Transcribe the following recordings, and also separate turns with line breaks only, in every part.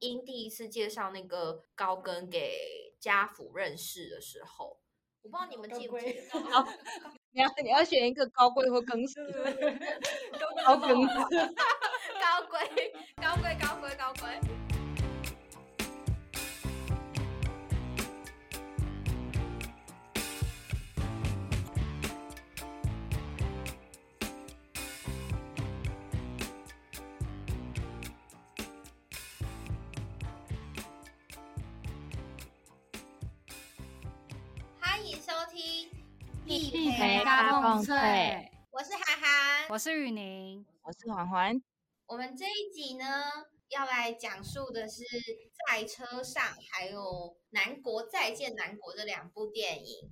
英第一次介绍那个高跟给家福认识的时候，我不知道你们记不记得？
你要你要选一个高贵或更死，
高跟
大碰
大碰
脆
脆，
我是涵涵，
我是雨宁，
我是环环。
我们这一集呢，要来讲述的是在车上，还有《南国再见南国》这两部电影。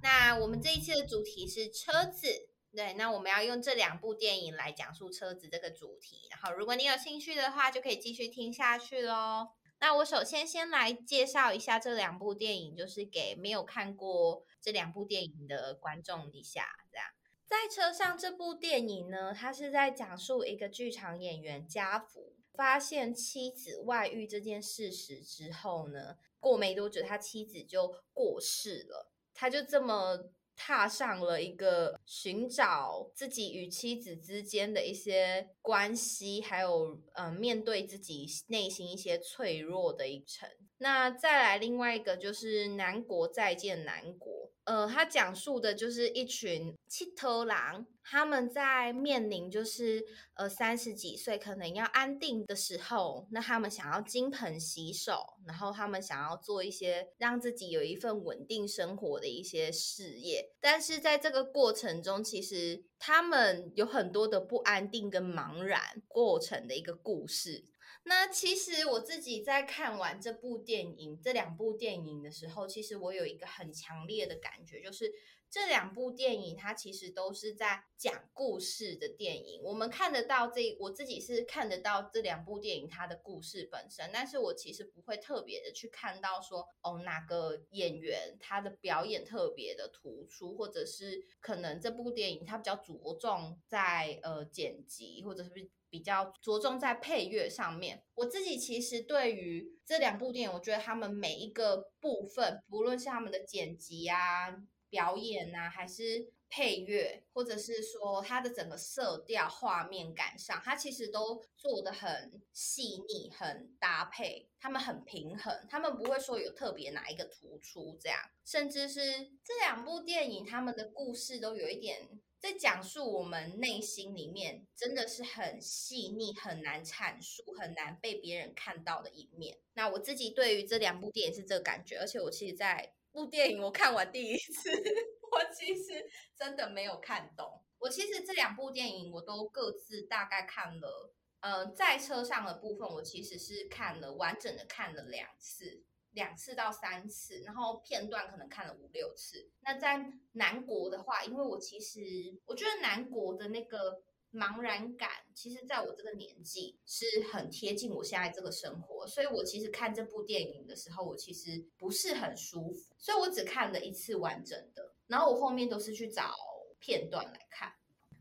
那我们这一期的主题是车子，对，那我们要用这两部电影来讲述车子这个主题。然后，如果你有兴趣的话，就可以继续听下去喽。那我首先先来介绍一下这两部电影，就是给没有看过这两部电影的观众底下，这样。在车上这部电影呢，它是在讲述一个剧场演员家福发现妻子外遇这件事实之后呢，过没多久他妻子就过世了，他就这么踏上了一个寻找自己与妻子之间的一些关系，还有、呃面对自己内心一些脆弱的一程。那再来另外一个就是《南国再见南国》。呃，他讲述的就是一群七头狼，他们在面临就是呃三十几岁可能要安定的时候，那他们想要金盆洗手，然后他们想要做一些让自己有一份稳定生活的一些事业，但是在这个过程中，其实他们有很多的不安定跟茫然过程的一个故事。那其实我自己在看完这部电影、这两部电影的时候，其实我有一个很强烈的感觉，就是这两部电影它其实都是在讲故事的电影。我们看得到这，我自己是看得到这两部电影它的故事本身，但是我其实不会特别的去看到说，哦，哪个演员他的表演特别的突出，或者是可能这部电影它比较着重在呃剪辑，或者是比较着重在配乐上面。我自己其实对于这两部电影，我觉得他们每一个部分，不论是他们的剪辑啊、表演啊，还是配乐，或者是说它的整个色调、画面感上，它其实都做的很细腻、很搭配，他们很平衡，他们不会说有特别哪一个突出这样，甚至是这两部电影，他们的故事都有一点。在讲述我们内心里面真的是很细腻、很难阐述、很难被别人看到的一面。那我自己对于这两部电影是这个感觉，而且我其实在部电影我看完第一次，我其实真的没有看懂。我其实这两部电影我都各自大概看了，呃，在车上的部分我其实是看了完整的看了两次。两次到三次，然后片段可能看了五六次。那在南国的话，因为我其实我觉得南国的那个茫然感，其实在我这个年纪是很贴近我现在这个生活，所以我其实看这部电影的时候，我其实不是很舒服，所以我只看了一次完整的，然后我后面都是去找片段来看。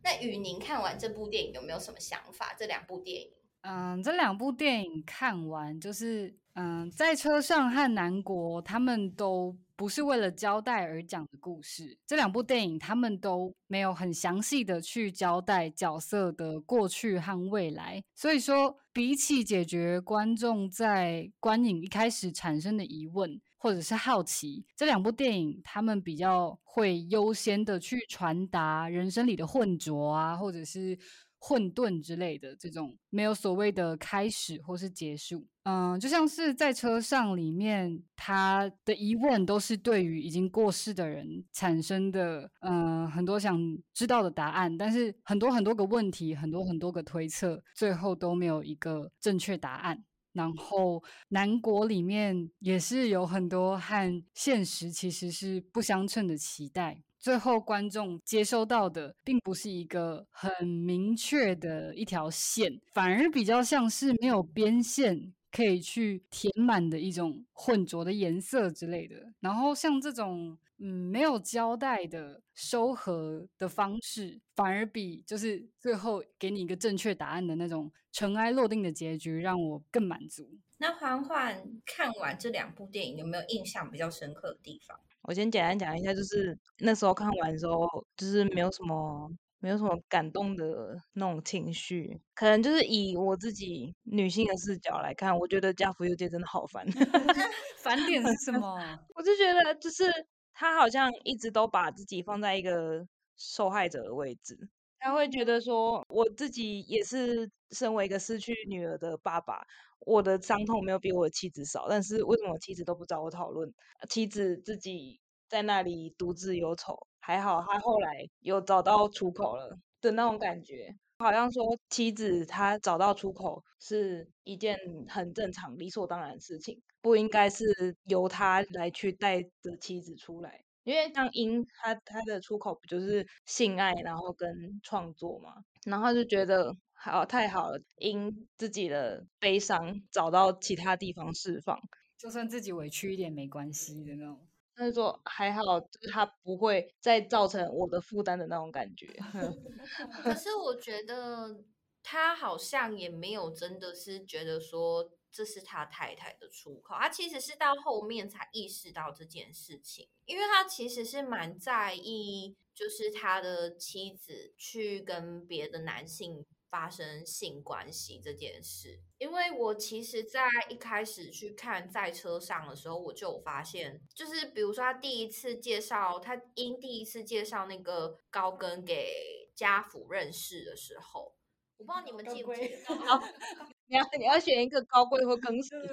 那雨宁看完这部电影有没有什么想法？这两部电影？
嗯，这两部电影看完，就是嗯，在车上和南国，他们都不是为了交代而讲的故事。这两部电影，他们都没有很详细的去交代角色的过去和未来。所以说，比起解决观众在观影一开始产生的疑问或者是好奇，这两部电影他们比较会优先的去传达人生里的混浊啊，或者是。混沌之类的这种没有所谓的开始或是结束，嗯，就像是在车上里面，他的疑问都是对于已经过世的人产生的，嗯，很多想知道的答案，但是很多很多个问题，很多很多个推测，最后都没有一个正确答案。然后南国里面也是有很多和现实其实是不相称的期待。最后观众接收到的，并不是一个很明确的一条线，反而比较像是没有边线可以去填满的一种混浊的颜色之类的。然后像这种嗯没有交代的收合的方式，反而比就是最后给你一个正确答案的那种尘埃落定的结局，让我更满足。
那欢欢看完这两部电影，有没有印象比较深刻的地方？
我先简单讲一下，就是那时候看完的时候，就是没有什么没有什么感动的那种情绪，可能就是以我自己女性的视角来看，我觉得家福佑介真的好烦。
烦点是什么？
我就觉得就是他好像一直都把自己放在一个受害者的位置，他会觉得说，我自己也是身为一个失去女儿的爸爸，我的伤痛没有比我的妻子少，但是为什么我妻子都不找我讨论？妻子自己在那里独自忧愁，还好他后来有找到出口了的那种感觉，好像说妻子她找到出口是一件很正常、理所当然的事情，不应该是由他来去带着妻子出来。因为像英他他的出口不就是性爱，然后跟创作嘛，然后就觉得好太好了，因自己的悲伤找到其他地方释放，
就算自己委屈一点没关系的那种。
他就说还好，就是他不会再造成我的负担的那种感觉。
可是我觉得他好像也没有真的是觉得说这是他太太的出口，他其实是到后面才意识到这件事情，因为他其实是蛮在意，就是他的妻子去跟别的男性发生性关系这件事。因为我其实，在一开始去看在车上的时候，我就有发现，就是比如说他第一次介绍他因第一次介绍那个高跟给家福认识的时候，我不知道你们记不记得。
你要你要选一个高贵或更死，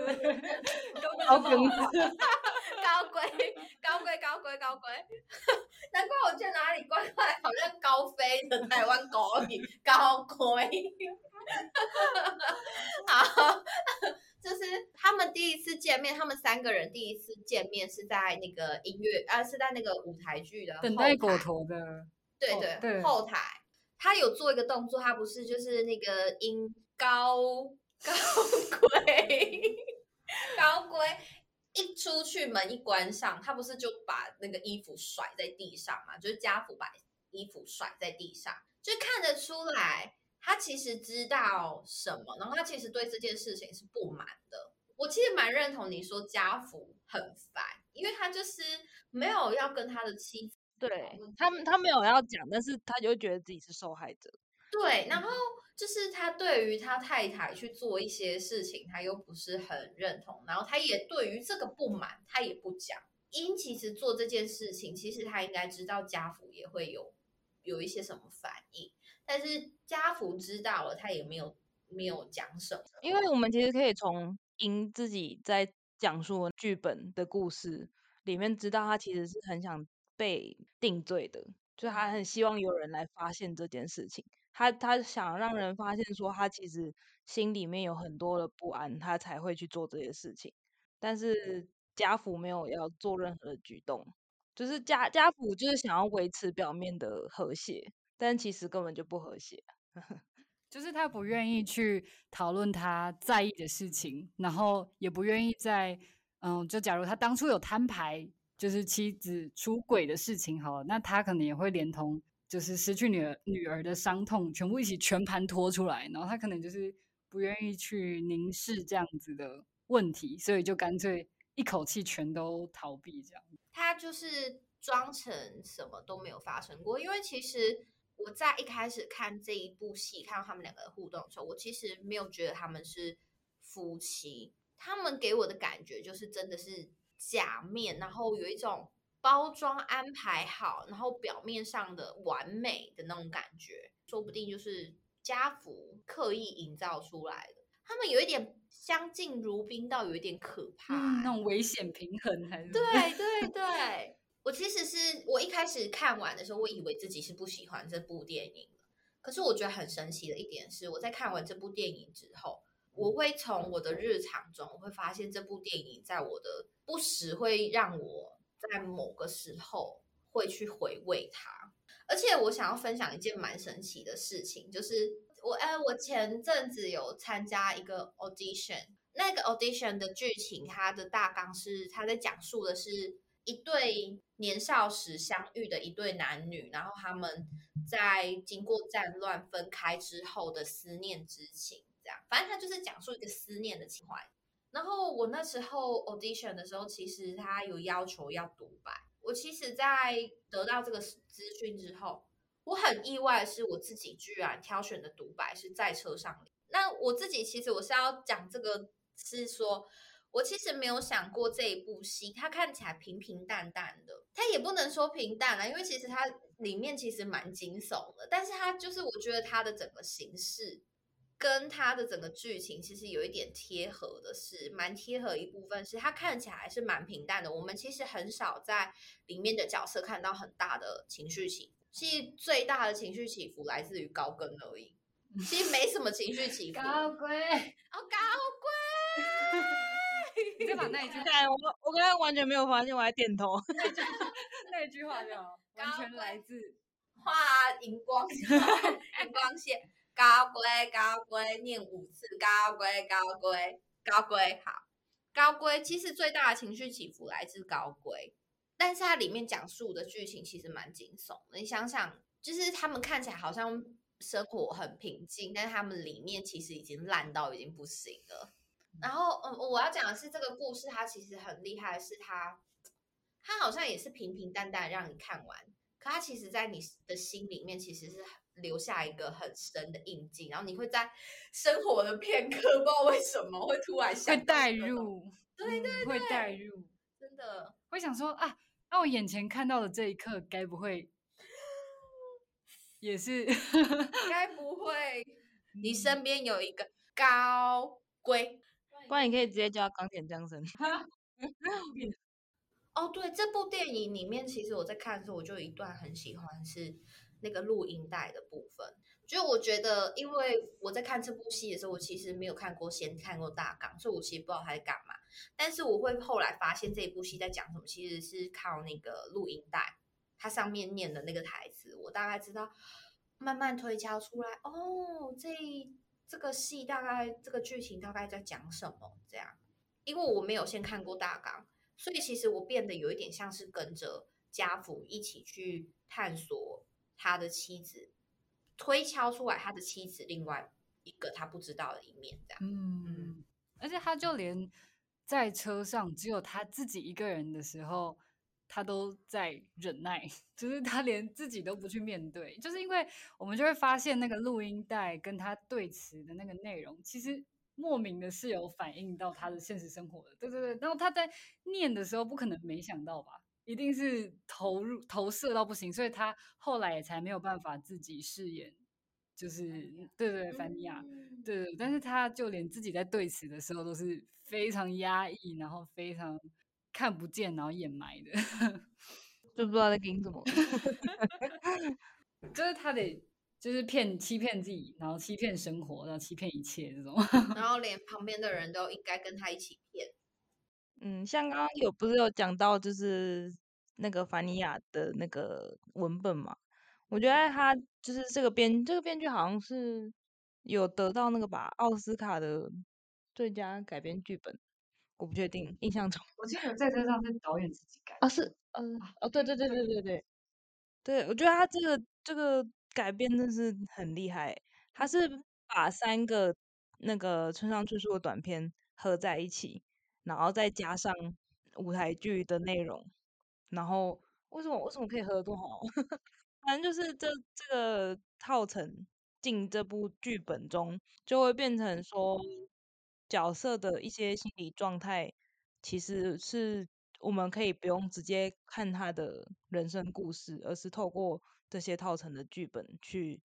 高更死，
高贵，高贵，高贵，高贵。难怪我去哪里怪怪，好像高飞的台湾狗语，高贵。好，就是他们第一次见面，他们三个人第一次见面是在那个音乐，啊，是在那个舞台剧的
等待果陀的，
对
哦
对
对
后台，他有做一个动作，他不是就是那个音高高贵高贵一出去门一关上，他不是就把那个衣服甩在地上嘛？就是家福把衣服甩在地上，就看得出来他其实知道什么，然后他其实对这件事情是不满的。我其实蛮认同你说家福很烦，因为他就是没有要跟他的妻子
对他们他没有要讲，但是他就会觉得自己是受害者。
对，然后就是他对于他太太去做一些事情，他又不是很认同，然后他也对于这个不满，他也不讲。因其实做这件事情，其实他应该知道家福也会有有一些什么反应，但是家福知道了，他也没有没有讲什么。
因为我们其实可以从英自己在讲述剧本的故事里面知道，他其实是很想被定罪的，就他很希望有人来发现这件事情。他他想让人发现说，他其实心里面有很多的不安，他才会去做这些事情。但是家福没有要做任何的举动，就是家家福就是想要维持表面的和谐，但其实根本就不和谐。
就是他不愿意去讨论他在意的事情，然后也不愿意在嗯，就假如他当初有摊牌，就是妻子出轨的事情，好了，那他可能也会连同就是失去女儿女儿的伤痛，全部一起全盘托出来，然后他可能就是不愿意去凝视这样子的问题，所以就干脆一口气全都逃避这样。
他就是装成什么都没有发生过，因为其实我在一开始看这一部戏，看到他们两个的互动的时候，我其实没有觉得他们是夫妻，他们给我的感觉就是真的是假面，然后有一种包装安排好，然后表面上的完美的那种感觉，说不定就是家福刻意营造出来的。他们有一点相敬如宾，到有一点可怕、
那种危险平衡还是
对对 对，我其实是我一开始看完的时候，我以为自己是不喜欢这部电影的。可是我觉得很神奇的一点是，我在看完这部电影之后，我会从我的日常中，我会发现这部电影在我的不时会让我在某个时候会去回味它。而且我想要分享一件蛮神奇的事情，就是我哎，我前阵子有参加一个 audition，那个 audition 的剧情，它的大纲是他在讲述的是一对年少时相遇的一对男女，然后他们在经过战乱分开之后的思念之情，这样，反正他就是讲述一个思念的情怀。然后我那时候 audition 的时候，其实他有要求要独白。我其实，在得到这个资讯之后，我很意外，是我自己居然挑选的独白是在车上。那我自己其实我是要讲这个，是说我其实没有想过这一部戏，它看起来平平淡淡的，它也不能说平淡了，因为其实它里面其实蛮惊悚的，但是它就是我觉得它的整个形式。跟他的整个剧情其实有一点贴合的是，蛮贴合一部分是他看起来是蛮平淡的。我们其实很少在里面的角色看到很大的情绪起伏，其实最大的情绪起伏来自于高跟而已，其实没什么情绪起伏。
高贵
哦，高贵，
你再把那一句，
我我刚刚完全没有发现，我还点头。
那一句话就完全来自
画荧光线，荧光线。高贵，高贵，念五次。高贵，高贵，高贵，好。高贵其实最大的情绪起伏来自高贵，但是它里面讲述的剧情其实蛮惊悚的。你想想，就是他们看起来好像生活很平静，但他们里面其实已经烂到已经不行了。然后，嗯，我要讲的是这个故事，它其实很厉害，是它，它好像也是平平淡淡让你看完，可它其实在你的心里面其实是。留下一个很深的印记，然后你会在生活的片刻，不知道为什么会突然想
会带入，
对对，
会带入，
真的
会想说啊，那我眼前看到的这一刻，该不会 也是？
该不会 你身边有一个高贵？
不然你可以直接叫钢铁降生。
哦，对，这部电影里面，其实我在看的时候，我就有一段很喜欢是。那个录音带的部分，就我觉得，因为我在看这部戏的时候，我其实没有看过，先看过大纲，所以我其实不知道他在干嘛。但是我会后来发现这一部戏在讲什么，其实是靠那个录音带，它上面念的那个台词，我大概知道，慢慢推敲出来。哦，这这个戏大概这个剧情大概在讲什么？这样，因为我没有先看过大纲，所以其实我变得有一点像是跟着家福一起去探索。他的妻子推敲出来，他的妻子另外一个他不知道的一面，这样。
嗯，而且他就连在车上只有他自己一个人的时候，他都在忍耐，就是他连自己都不去面对，就是因为我们就会发现那个录音带跟他对词的那个内容，其实莫名的是有反映到他的现实生活的。对对对，然后他在念的时候，不可能没想到吧？一定是投入投射到不行，所以他后来也才没有办法自己饰演，就是对对凡尼亚，对对，但是他就连自己在对词的时候都是非常压抑，然后非常看不见，然后掩埋的，
就不知道在跟什么，
就是他得就是骗欺骗自己，然后欺骗生活，然后欺骗一切这种，
然后连旁边的人都应该跟他一起骗。
嗯，像刚刚有不是有讲到，就是那个凡尼亚的那个文本嘛？我觉得他就是这个编这个编剧好像是有得到那个吧奥斯卡的最佳改编剧本，我不确定，印象中
我记得在车上是导演自己改
啊，是嗯哦对对对对对对对，我觉得他这个这个改编真是很厉害，他是把三个那个村上春树的短片合在一起。然后再加上舞台剧的内容，然后为什么为什么可以合得多好？反正就是这这个套成进这部剧本中，就会变成说角色的一些心理状态，其实是我们可以不用直接看他的人生故事，而是透过这些套成的剧本去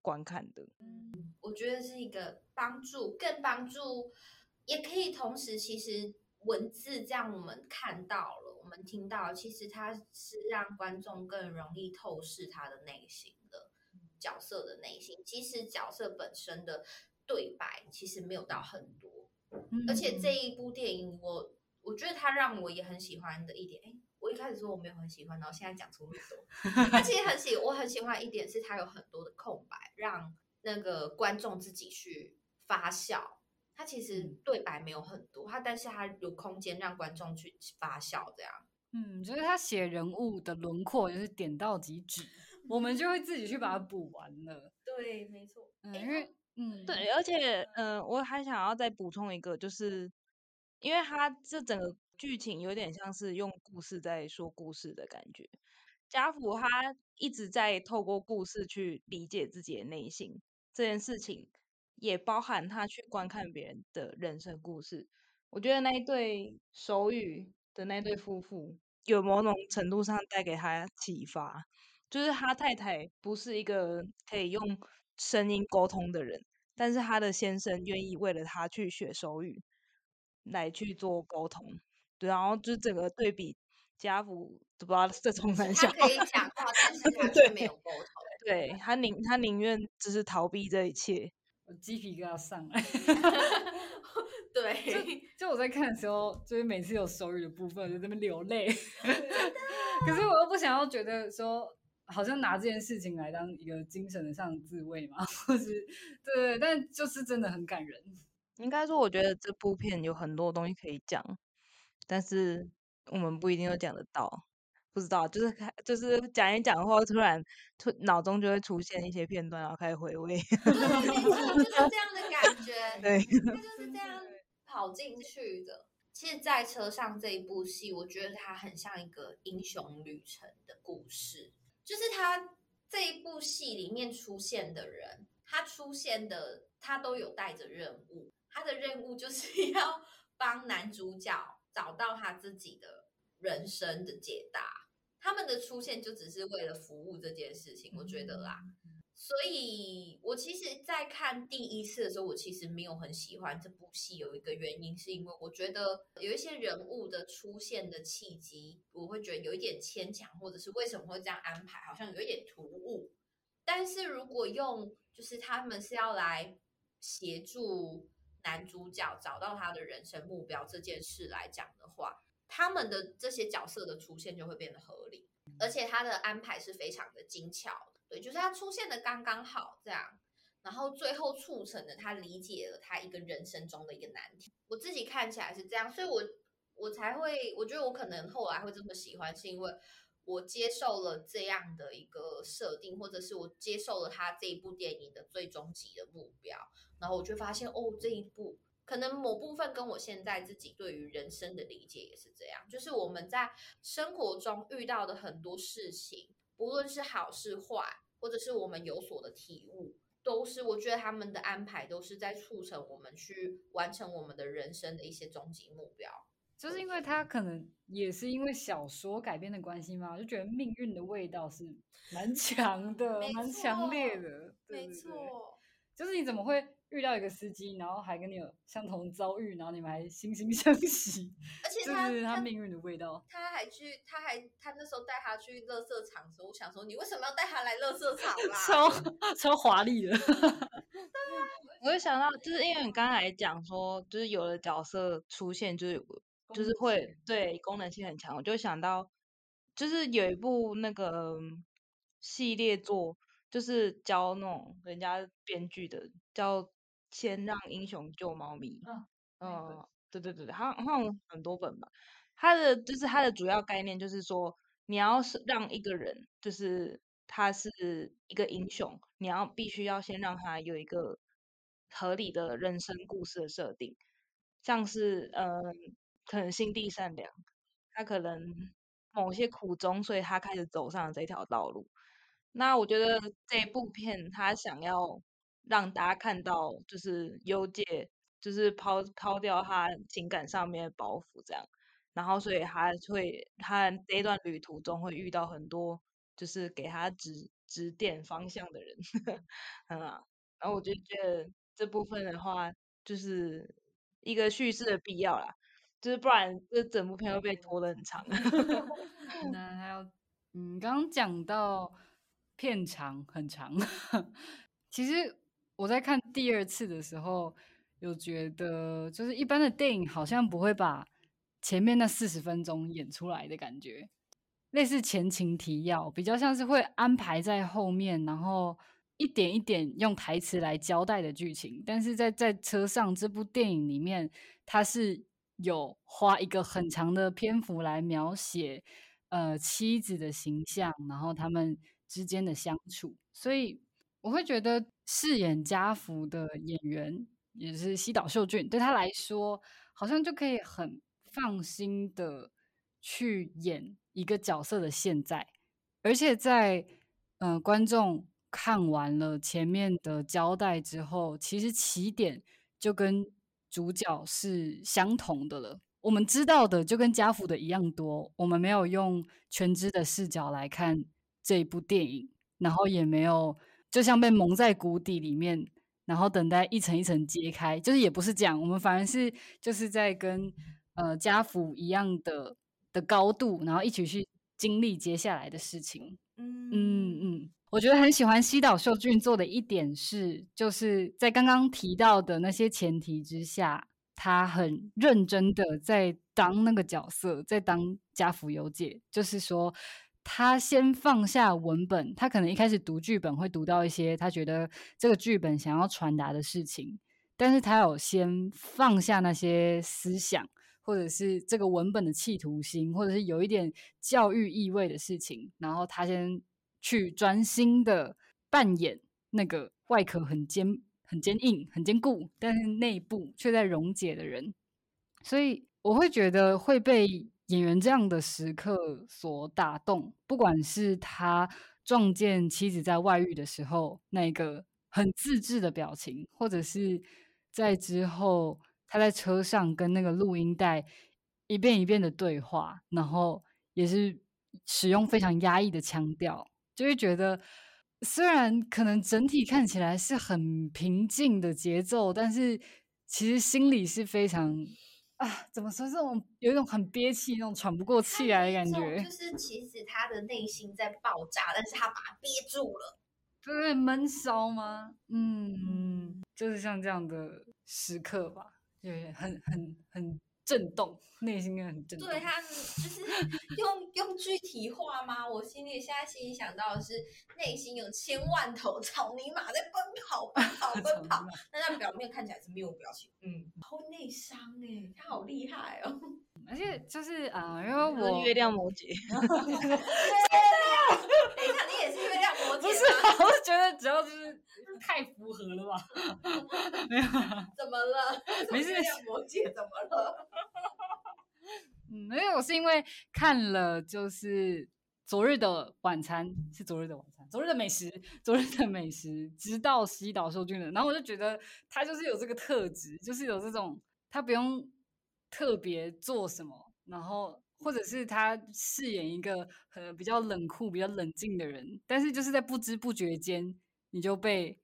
观看的。
嗯，我觉得是一个帮助，更帮助。也可以同时，其实文字这样我们看到了，我们听到，其实它是让观众更容易透视他的内心的角色的内心。其实角色本身的对白其实没有到很多，而且这一部电影，我我觉得它让我也很喜欢的一点，哎，我一开始说我没有很喜欢，然后现在讲出那么多，他其实很喜，我很喜欢一点是它有很多的空白，让那个观众自己去发酵。他其实对白没有很多，他但是他有空间让观众去发笑，这样。
嗯，就是他写人物的轮廓就是点到即止，我们就会自己去把它补完了。
对，没错。
嗯，因为嗯，
对，而且嗯，我还想要再补充一个，就是因为他这整个剧情有点像是用故事在说故事的感觉。家福他一直在透过故事去理解自己的内心，这件事情也包含他去观看别人的人生故事。我觉得那一对手语的那对夫妇，有某种程度上带给他启发，就是他太太不是一个可以用声音沟通的人，但是他的先生愿意为了他去学手语，来去做沟通。对，然后就整个对比家福，不知道这从哪
他可以讲话，但是 他却没有沟通。
对他宁他宁愿就是逃避这一切。
我鸡皮疙瘩上来。
对，
就我在看的时候，就是每次有手语的部分，就在那边流泪。可是我又不想要觉得说，好像拿这件事情来当一个精神上的自慰嘛，或是对对，但就是真的很感人。
应该说，我觉得这部片有很多东西可以讲，但是我们不一定都讲得到。不知道，就是就是讲一讲，或突然突脑中就会出现一些片段，然后开始回味。
对，就是这样的感觉。
对，
他就是这样跑进去的。其实，在车上这一部戏，我觉得它很像一个英雄旅程的故事。就是他这一部戏里面出现的人，他出现的他都有带着任务。他的任务就是 要帮男主角找到他自己的人生的解答。他们的出现就只是为了服务这件事情，我觉得啦。所以，我其实，在看第一次的时候，我其实没有很喜欢这部戏。有一个原因，是因为我觉得有一些人物的出现的契机，我会觉得有一点牵强，或者是为什么会这样安排，好像有一点突兀。但是如果用就是他们是要来协助男主角找到他的人生目标这件事来讲的话，他们的这些角色的出现就会变得合理，而且他的安排是非常的精巧。对，就是他出现的刚刚好，这样，然后最后促成了他理解了他一个人生中的一个难题。我自己看起来是这样，所以我我才会，我觉得我可能后来会这么喜欢，是因为我接受了这样的一个设定，或者是我接受了他这一部电影的最终极的目标，然后我就发现，哦，这一部可能某部分跟我现在自己对于人生的理解也是这样，就是我们在生活中遇到的很多事情。不论是好是坏，或者是我们有所的体悟，都是我觉得他们的安排都是在促成我们去完成我们的人生的一些终极目标。
就是因为他可能也是因为小说改编的关系嘛，就觉得命运的味道是蛮强的，蛮强烈的。
没错，
就是你怎么会？遇到一个司机，然后还跟你有相同遭遇，然后你们还惺惺相惜，
而且
他是他命运的味道。
他还去，他还他那时候带他去乐色场的时候，我想说，你为什么要带他来乐色场啦？
超超华丽的。
我就想到，就是因为你刚才讲说，就是有的角色出现，就是就是会对功能性很强，我就想到，就是有一部那个系列作，就是教那种人家编剧的，叫。先让英雄救猫咪。嗯，对对对对，好像好像很多本吧。它的就是它的主要概念就是说，你要是让一个人，就是他是一个英雄，你要必须要先让他有一个合理的人生故事的设定，像是嗯，可能心地善良，他可能某些苦衷，所以他开始走上了这条道路。那我觉得这部片他想要。让大家看到，就是幽界，就是抛抛掉他情感上面的包袱，这样，然后所以他会，他这一段旅途中会遇到很多，就是给他指指点方向的人，嗯啊，然后我就觉得这部分的话，就是一个叙事的必要啦，就是不然这整部片会被拖得很长。
那 还有，嗯，刚刚讲到片长很长，其实。我在看第二次的时候，有觉得就是一般的电影好像不会把前面那四十分钟演出来的感觉，类似前情提要，比较像是会安排在后面，然后一点一点用台词来交代的剧情。但是在在车上这部电影里面，它是有花一个很长的篇幅来描写呃妻子的形象，然后他们之间的相处，所以。我会觉得饰演家福的演员也是西岛秀俊，对他来说好像就可以很放心的去演一个角色的现在，而且在嗯、呃观众看完了前面的交代之后，其实起点就跟主角是相同的了。我们知道的就跟家福的一样多，我们没有用全知的视角来看这一部电影，然后也没有就像被蒙在谷底里面，然后等待一层一层揭开，就是也不是这样，我们反而是就是在跟呃家福一样的的高度，然后一起去经历接下来的事情。
嗯
嗯嗯，我觉得很喜欢西岛秀俊做的一点是，就是在刚刚提到的那些前提之下，他很认真的在当那个角色，在当家福游姐，就是说。他先放下文本，他可能一开始读剧本会读到一些他觉得这个剧本想要传达的事情，但是他有先放下那些思想，或者是这个文本的企图心，或者是有一点教育意味的事情，然后他先去专心的扮演那个外壳很坚、很坚硬、很坚固，但是内部却在溶解的人。所以我会觉得会被演员这样的时刻所打动，不管是他撞见妻子在外遇的时候那个很自制的表情，或者是在之后他在车上跟那个录音带一遍一遍的对话，然后也是使用非常压抑的腔调，就会觉得虽然可能整体看起来是很平静的节奏，但是其实心里是非常。啊，怎么说？这种有一种很憋气、那种喘不过气来的感觉，
就是其实他的内心在爆炸，但是他把它憋住了，
对，闷烧吗？嗯，就是像这样的时刻吧，对，很很很震动，内心也很震动。
对他就是 用用具体化吗？我心里现在心里想到的是，内心有千万头草泥马在奔跑、奔跑、奔跑，但他表面看起来是没有表情。嗯，好内伤哎，他好厉害哦。
而且就是啊，因为我
月亮摩羯，
等一下，你也是月亮摩羯
不是，我是觉得只要就是太符合了吧？没有，
怎么了？
没事
月亮摩羯怎么了？
没有，是因为看了就是昨日的晚餐，是昨日的晚餐，昨日的美食，昨日的美食，直到西岛秀俊的，然后我就觉得他就是有这个特质，就是有这种他不用特别做什么，然后或者是他饰演一个呃比较冷酷、比较冷静的人，但是就是在不知不觉间你就被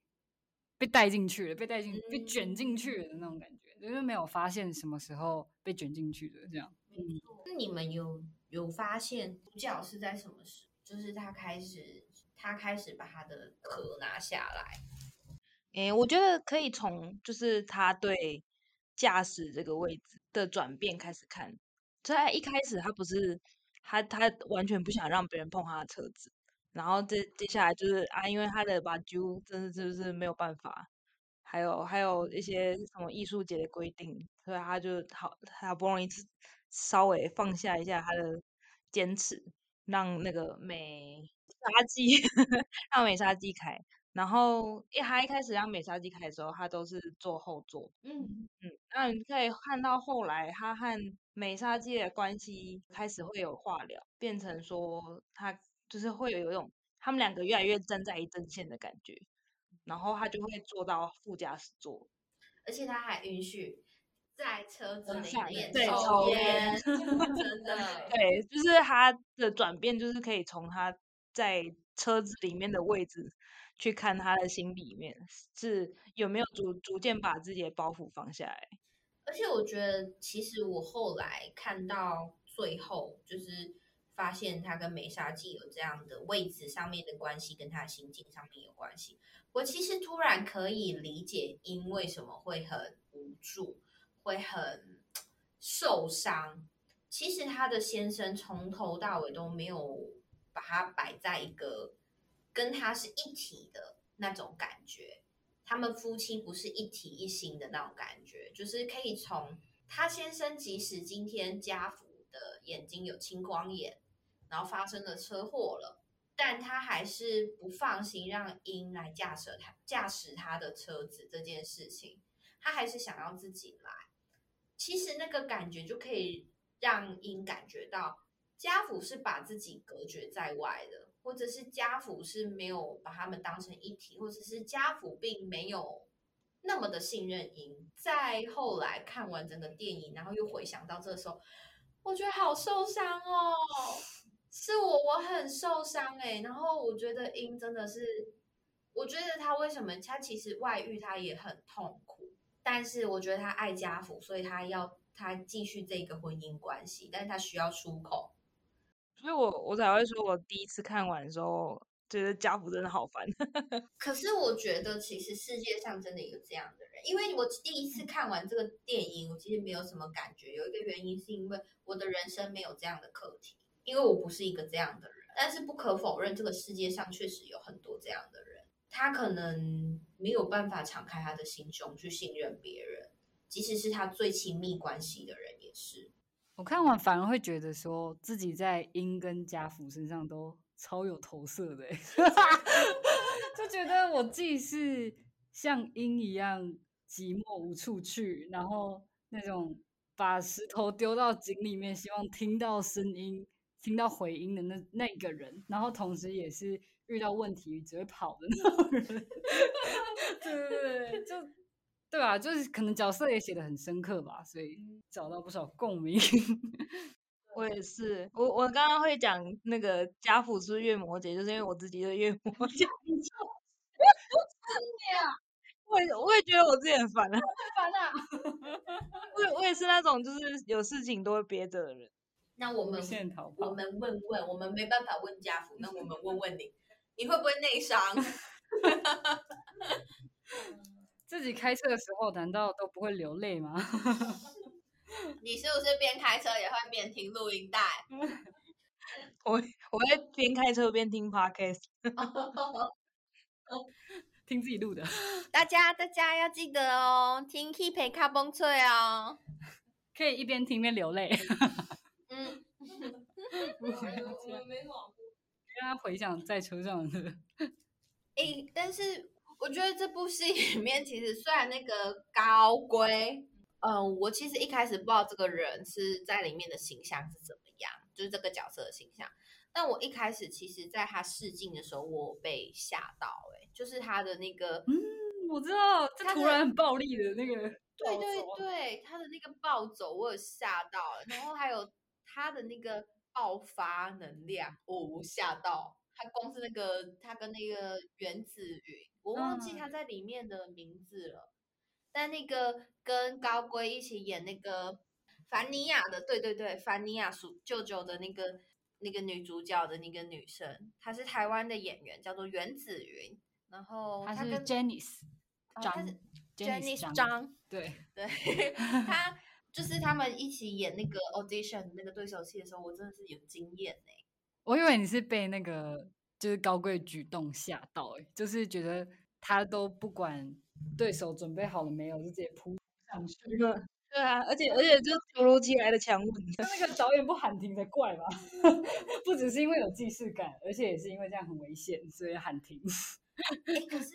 被带进去了，被带进、被卷进去了的那种感觉，就是没有发现什么时候被卷进去的这样。
那你们有有发现主角是在什么时？就是他开始，他开始把他的壳拿下来。
诶，我觉得可以从就是他对驾驶这个位置的转变开始看。在一开始，他不是他他完全不想让别人碰他的车子，然后接接下来就是啊，因为他的把揪真的就是没有办法，还有还有一些什么艺术节的规定，所以他就好好不容易稍微放下一下他的坚持，让那个美沙机 让美沙机开。然后一他一开始让美沙机开的时候，他都是坐后座。
嗯
嗯，那你可以看到后来他和美沙机的关系开始会有化疗，变成说他就是会有一种他们两个越来越站在一阵线的感觉，然后他就会坐到副驾驶座，
而且他还允许在车子里面
对
抽
抽
烟，真的。
对，就是他的转变，就是可以从他在车子里面的位置去看他的心里面是有没有逐逐渐把自己的包袱放下来。
而且我觉得，其实我后来看到最后，就是发现他跟梅沙纪有这样的位置上面的关系，跟他心境上面有关系。我其实突然可以理解，因为什么会很无助，会很受伤。其实他的先生从头到尾都没有把他摆在一个跟他是一体的那种感觉。他们夫妻不是一体一心的那种感觉，就是可以从他先生，即使今天家福的眼睛有青光眼，然后发生了车祸了，但他还是不放心让英来驾驶他驾驶他的车子这件事情，他还是想要自己来。其实那个感觉就可以让英感觉到家父是把自己隔绝在外的，或者是家父是没有把他们当成一体，或者是家父并没有那么的信任英。在后来看完整个电影，然后又回想到这时候，我觉得好受伤哦，是我我很受伤哎，然后我觉得英真的是，我觉得他为什么他其实外遇他也很痛苦。但是我觉得他爱家福，所以他要他继续这个婚姻关系，但是他需要出口，
所以我我才会说，我第一次看完的时候觉得家福真的好烦。
可是我觉得其实世界上真的有这样的人，因为我第一次看完这个电影，我其实没有什么感觉。有一个原因是因为我的人生没有这样的课题，因为我不是一个这样的人。但是不可否认，这个世界上确实有很多这样的人。他可能没有办法敞开他的心胸去信任别人，即使是他最亲密关系的人也是。
我看完反而会觉得说自己在英跟家福身上都超有投射的，就觉得我既是像鹰一样寂寞无处去，然后那种把石头丢到井里面，希望听到声音、听到回音的那那个人，然后同时也是。遇到问题只会跑的那种人，对对对，就 对吧？就是可能角色也写的很深刻吧，所以找到不少共鸣。
我也是，我我刚刚会讲那个家父是月魔姐，就是因为我自己是月摩羯。真
的呀？
我也我也觉得我自己很烦啊，
烦啊！
我我也是那种就是有事情都会憋着的人。
那我们我们问问，我们没办法问家父，那我们问问你。你会不会内伤？
自己开车的时候难道都不会流泪吗？
你是不是边开车也会边听录音带？
我我会边开车边听 podcast，
听自己录的。
大家大家要记得哦，听 Keep 卡崩脆哦，
可以一边听边流泪。
嗯。
跟他回想在车上的，
哎，但是我觉得这部戏里面其实虽然那个高龟，嗯，我其实一开始不知道这个人是在里面的形象是怎么样，就是这个角色的形象。但我一开始其实在他试镜的时候，我被吓到，哎，就是他的那个，
嗯，我知道，这突然很暴力的那个，
对对对，他的那个暴走，我有吓到了，然后还有他的那个。爆发能量，我吓到他。光是那个他跟那个原子云，我忘记他在里面的名字了。但那个跟高龟一起演那个凡尼亚的，对对对，凡尼亚叔舅舅的那个那个女主角的那个女生，她是台湾的演员，叫做原子云。然后
她是 Jennice 张
，Janice 张，
对
对，她。就是他们一起演那个 audition 那个对手戏的时候，我真的是有经验哎。
我以为你是被那个就是高贵举动吓到哎，就是觉得他都不管对手准备好了没有，就直接扑上去。
对啊，而且而且就突如其来的强吻，
那个导演不喊停才怪吧？不只是因为有既视感，而且也是因为这样很危险，所以喊停。
可是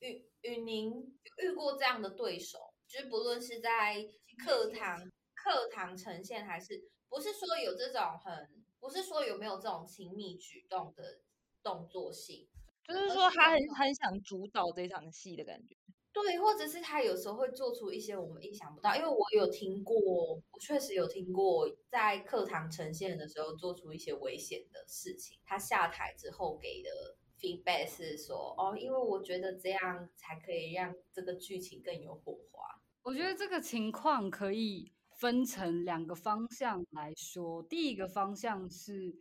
雨雨宁遇过这样的对手，就是不论是在。课堂课堂呈现还是不是说有这种很不是说有没有这种亲密举动的动作戏，
就是说他很很想主导这场戏的感觉。
对，或者是他有时候会做出一些我们意想不到，因为我有听过，我确实有听过在课堂呈现的时候做出一些危险的事情。他下台之后给的 feedback 是说，哦，因为我觉得这样才可以让这个剧情更有火花。
我觉得这个情况可以分成两个方向来说。第一个方向是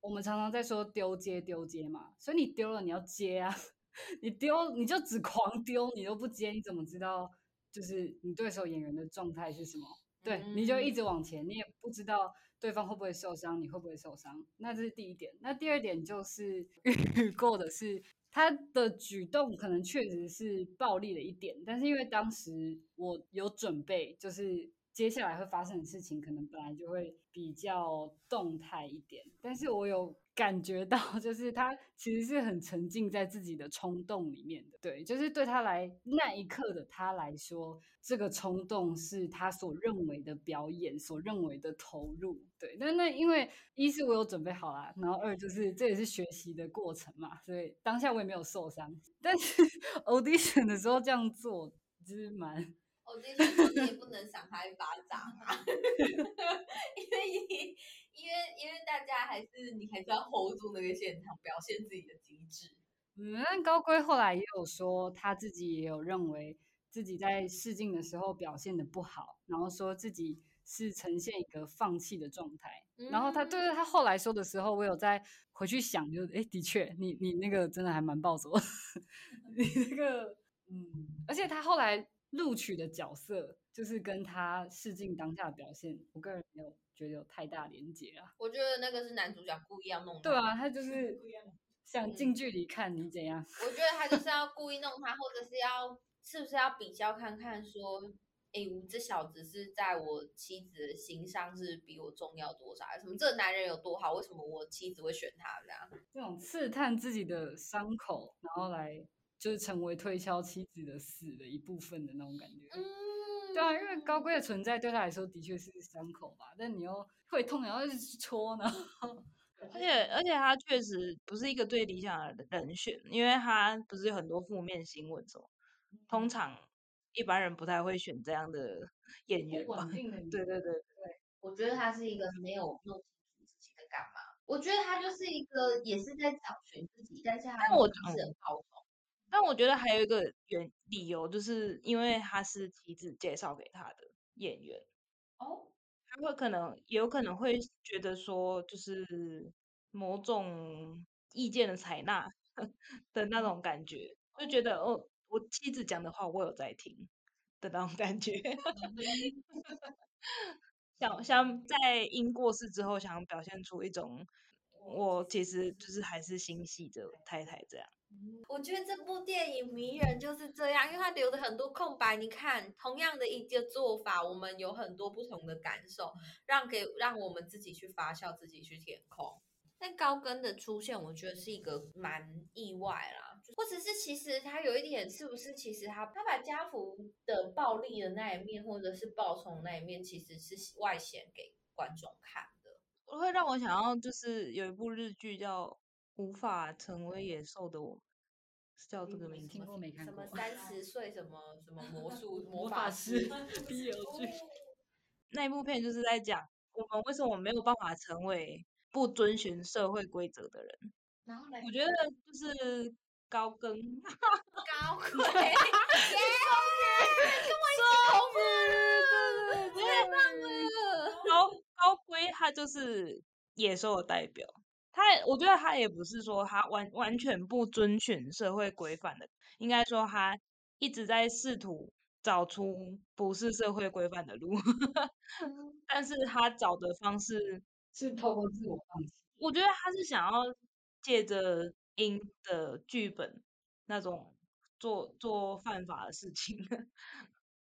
我们常常在说丢接丢接嘛，所以你丢了你要接啊，你丢你就只狂丢，你都不接，你怎么知道就是你对手演员的状态是什么？对，你就一直往前，你也不知道对方会不会受伤，你会不会受伤？那这是第一点。那第二点就是 遇过的是。他的举动可能确实是暴力了一点，但是因为当时我有准备，就是接下来会发生的事情可能本来就会比较动态一点，但是我有感觉到，就是他其实是很沉浸在自己的冲动里面的。对，就是对他来那一刻的他来说，这个冲动是他所认为的表演，所认为的投入。对，但那因为一是我有准备好啦，然后二就是这也是学习的过程嘛，所以当下我也没有受伤。但是 audition 的时候这样做，就是蛮。
我这次你也不能赏他一巴掌啊，还是你还是要 hold 住那个现场，表现自己的机智。
嗯，但高龟后来也有说，他自己也有认为自己在试镜的时候表现的不好，然后说自己是呈现一个放弃的状态。然后他对他后来说的时候，我有在回去想，就哎，的确，你你那个真的还蛮暴走，你那个嗯，而且他后来。录取的角色就是跟他试镜当下的表现，我个人没有觉得有太大连结啊。
我觉得那个是男主角故意要弄的。
对啊，他就是想近距离看你怎样。
我觉得他就是要故意弄他，或者是要是不是要比较看看说，哎，这小子是在我妻子的心上是比我重要多少？什么这个男人有多好？为什么我妻子会选他？这样
这种刺探自己的伤口，然后来。就是成为推敲妻子的死的一部分的那种感觉，嗯，对啊，因为高贵的存在对他来说的确是伤口吧，但你又会痛，然后一直戳呢，
而且而且他确实不是一个最理想的人选，因为他不是有很多负面新闻什么，通常一般人不太会选这样的 演员吧，对对对对，
我觉得他是一个没有弄清楚自己在干嘛，我觉得他就是一个也是在找寻自己，但是他不是很好。
但我觉得还有一个原理由，就是因为他是妻子介绍给他的演员。哦，他会可能也有可能会觉得说，就是某种意见的采纳 的那种感觉，就觉得哦，我妻子讲的话我有在听的那种感觉，想想在因过世之后，想表现出一种我其实就是还是心系着太太这样。
我觉得这部电影迷人就是这样，因为它留的很多空白。你看，同样的一个做法，我们有很多不同的感受，让给让我们自己去发酵，自己去填空。但高跟的出现，我觉得是一个蛮意外啦，或者是其实他有一点，是不是其实他他把家福的暴力的那一面，或者是暴冲那一面，其实是外显给观众看的。
会让我想要就是有一部日剧叫。无法成为野兽的我，是叫这个名字
听过没看
过？什么三十岁什么什么魔术
魔
法师
？B L 剧
那一部片就是在讲我们为什么没有办法成为不遵循社会规则的人。
然后
我觉得就是高跟
高 贵，耶，跟我一起同
对太棒了！高高龟他就是野兽的代表。他，我觉得他也不是说他完完全不遵循社会规范的，应该说他一直在试图找出不是社会规范的路，但是他找的方式
是透过自我放弃。
我觉得他是想要借着英的剧本那种做做犯法的事情，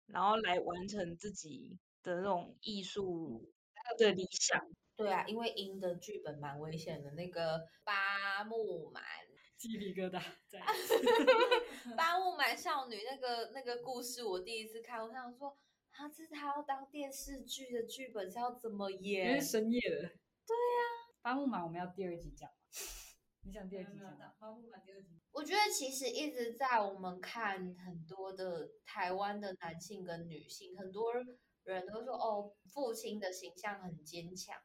然后来完成自己的那种艺术的理想。
对啊，因为英的剧本蛮危险的，那个八木满
鸡皮疙瘩在。
八木满少女那个那个故事，我第一次看，我想说，啊，这他要当电视剧的剧本是要怎么演？
因为深夜的。
对呀，
八木满我们要第二集讲你想第二集讲？
八木满第二集。我觉得其实一直在我们看很多的台湾的男性跟女性，很多人都说哦，父亲的形象很坚强。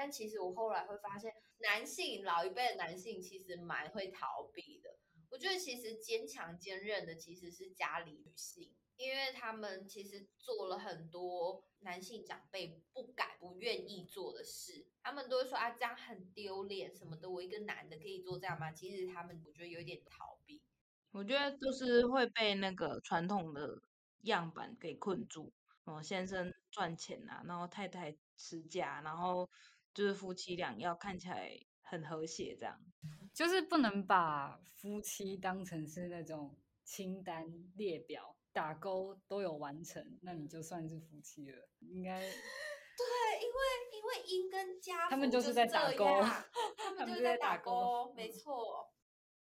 但其实我后来会发现，男性老一辈的男性其实蛮会逃避的。我觉得其实坚强坚韧的其实是家里女性，因为他们其实做了很多男性长辈不敢、不愿意做的事。他们都会说啊，这样很丢脸什么的。我一个男的可以做这样吗？其实他们我觉得有点逃避。
我觉得就是会被那个传统的样板给困住。哦，先生赚钱啊，然后太太持家，然后。就是夫妻俩要看起来很和谐，这样，
就是不能把夫妻当成是那种清单列表，打勾都有完成，那你就算是夫妻了，应该。
对，因为因为因跟家
他们
就
就是在打勾
他们就是在打
就在打勾
没错。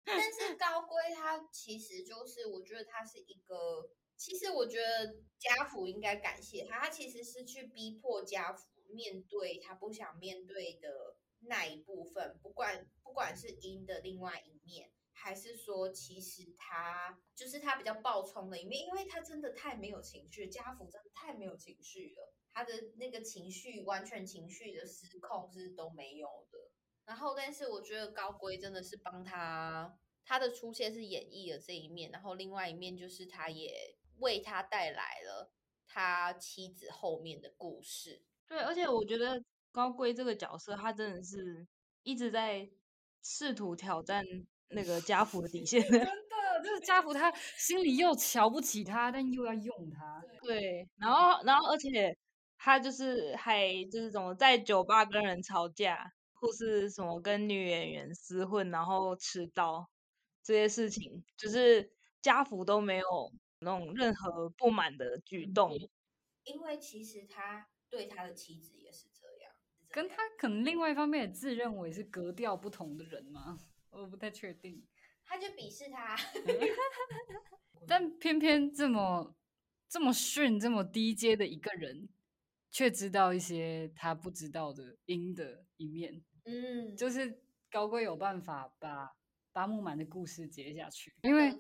但是高龟他其实就是，我觉得他是一个，其实我觉得家父应该感谢他，他其实是去逼迫家福面对他不想面对的那一部分，不管不管是阴的另外一面，还是说其实他就是他比较暴冲的一面，因为他真的太没有情绪，家福真的太没有情绪了，他的那个情绪完全情绪的失控是都没有的。然后，但是我觉得高龟真的是帮他，他的出现是演绎了这一面，然后另外一面就是他也为他带来了他妻子后面的故事。
对，而且我觉得高贵这个角色，他真的是一直在试图挑战那个家 福的底线。
真的，就是家福他心里又瞧不起他，但又要用他。
对，然后然后而且他就是还就是怎么在酒吧跟人吵架，或是什么跟女演员厮混，然后持刀这些事情，就是家福都没有那种任何不满的举动。
因为其实他对他的妻子也是这样，
跟他可能另外一方面也自认为是格调不同的人吗？我不太确定。
他就鄙视他。
但偏偏这么这么逊、这么低阶的一个人，却知道一些他不知道的阴的一面。
嗯，
就是高贵有办法把八木满的故事接下去，因为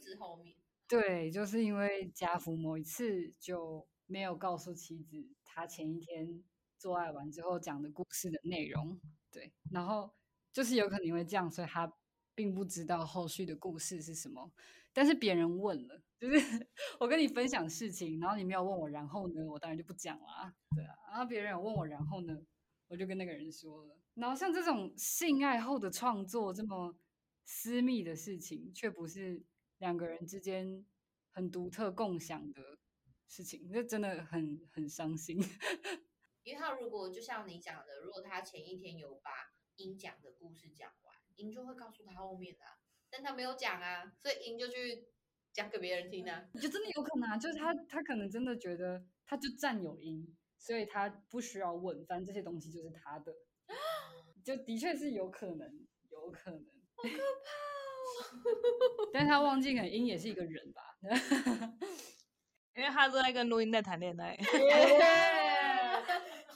面，
对，就是因为家福某一次就没有告诉妻子他前一天做爱完之后讲的故事的内容，对，然后就是有可能因为这样，所以他并不知道后续的故事是什么，但是别人问了，就是 我跟你分享事情，然后你没有问我，然后呢，我当然就不讲了啊，对啊，然后别人有问我，然后呢，我就跟那个人说了，然后像这种性爱后的创作这么私密的事情，却不是两个人之间很独特共享的事情，这真的很很伤心。
因为他如果就像你讲的，如果他前一天有把鹰讲的故事讲完，鹰就会告诉他后面的、啊，但他没有讲啊，所以鹰就去讲给别人听啊。
就真的有可能啊，就是他他可能真的觉得他就占有因，所以他不需要问，反正这些东西就是他的，就的确是有可能，有可能。
好可怕哦！
但是他忘记了因也是一个人吧？
因为他都在跟录音带谈恋爱。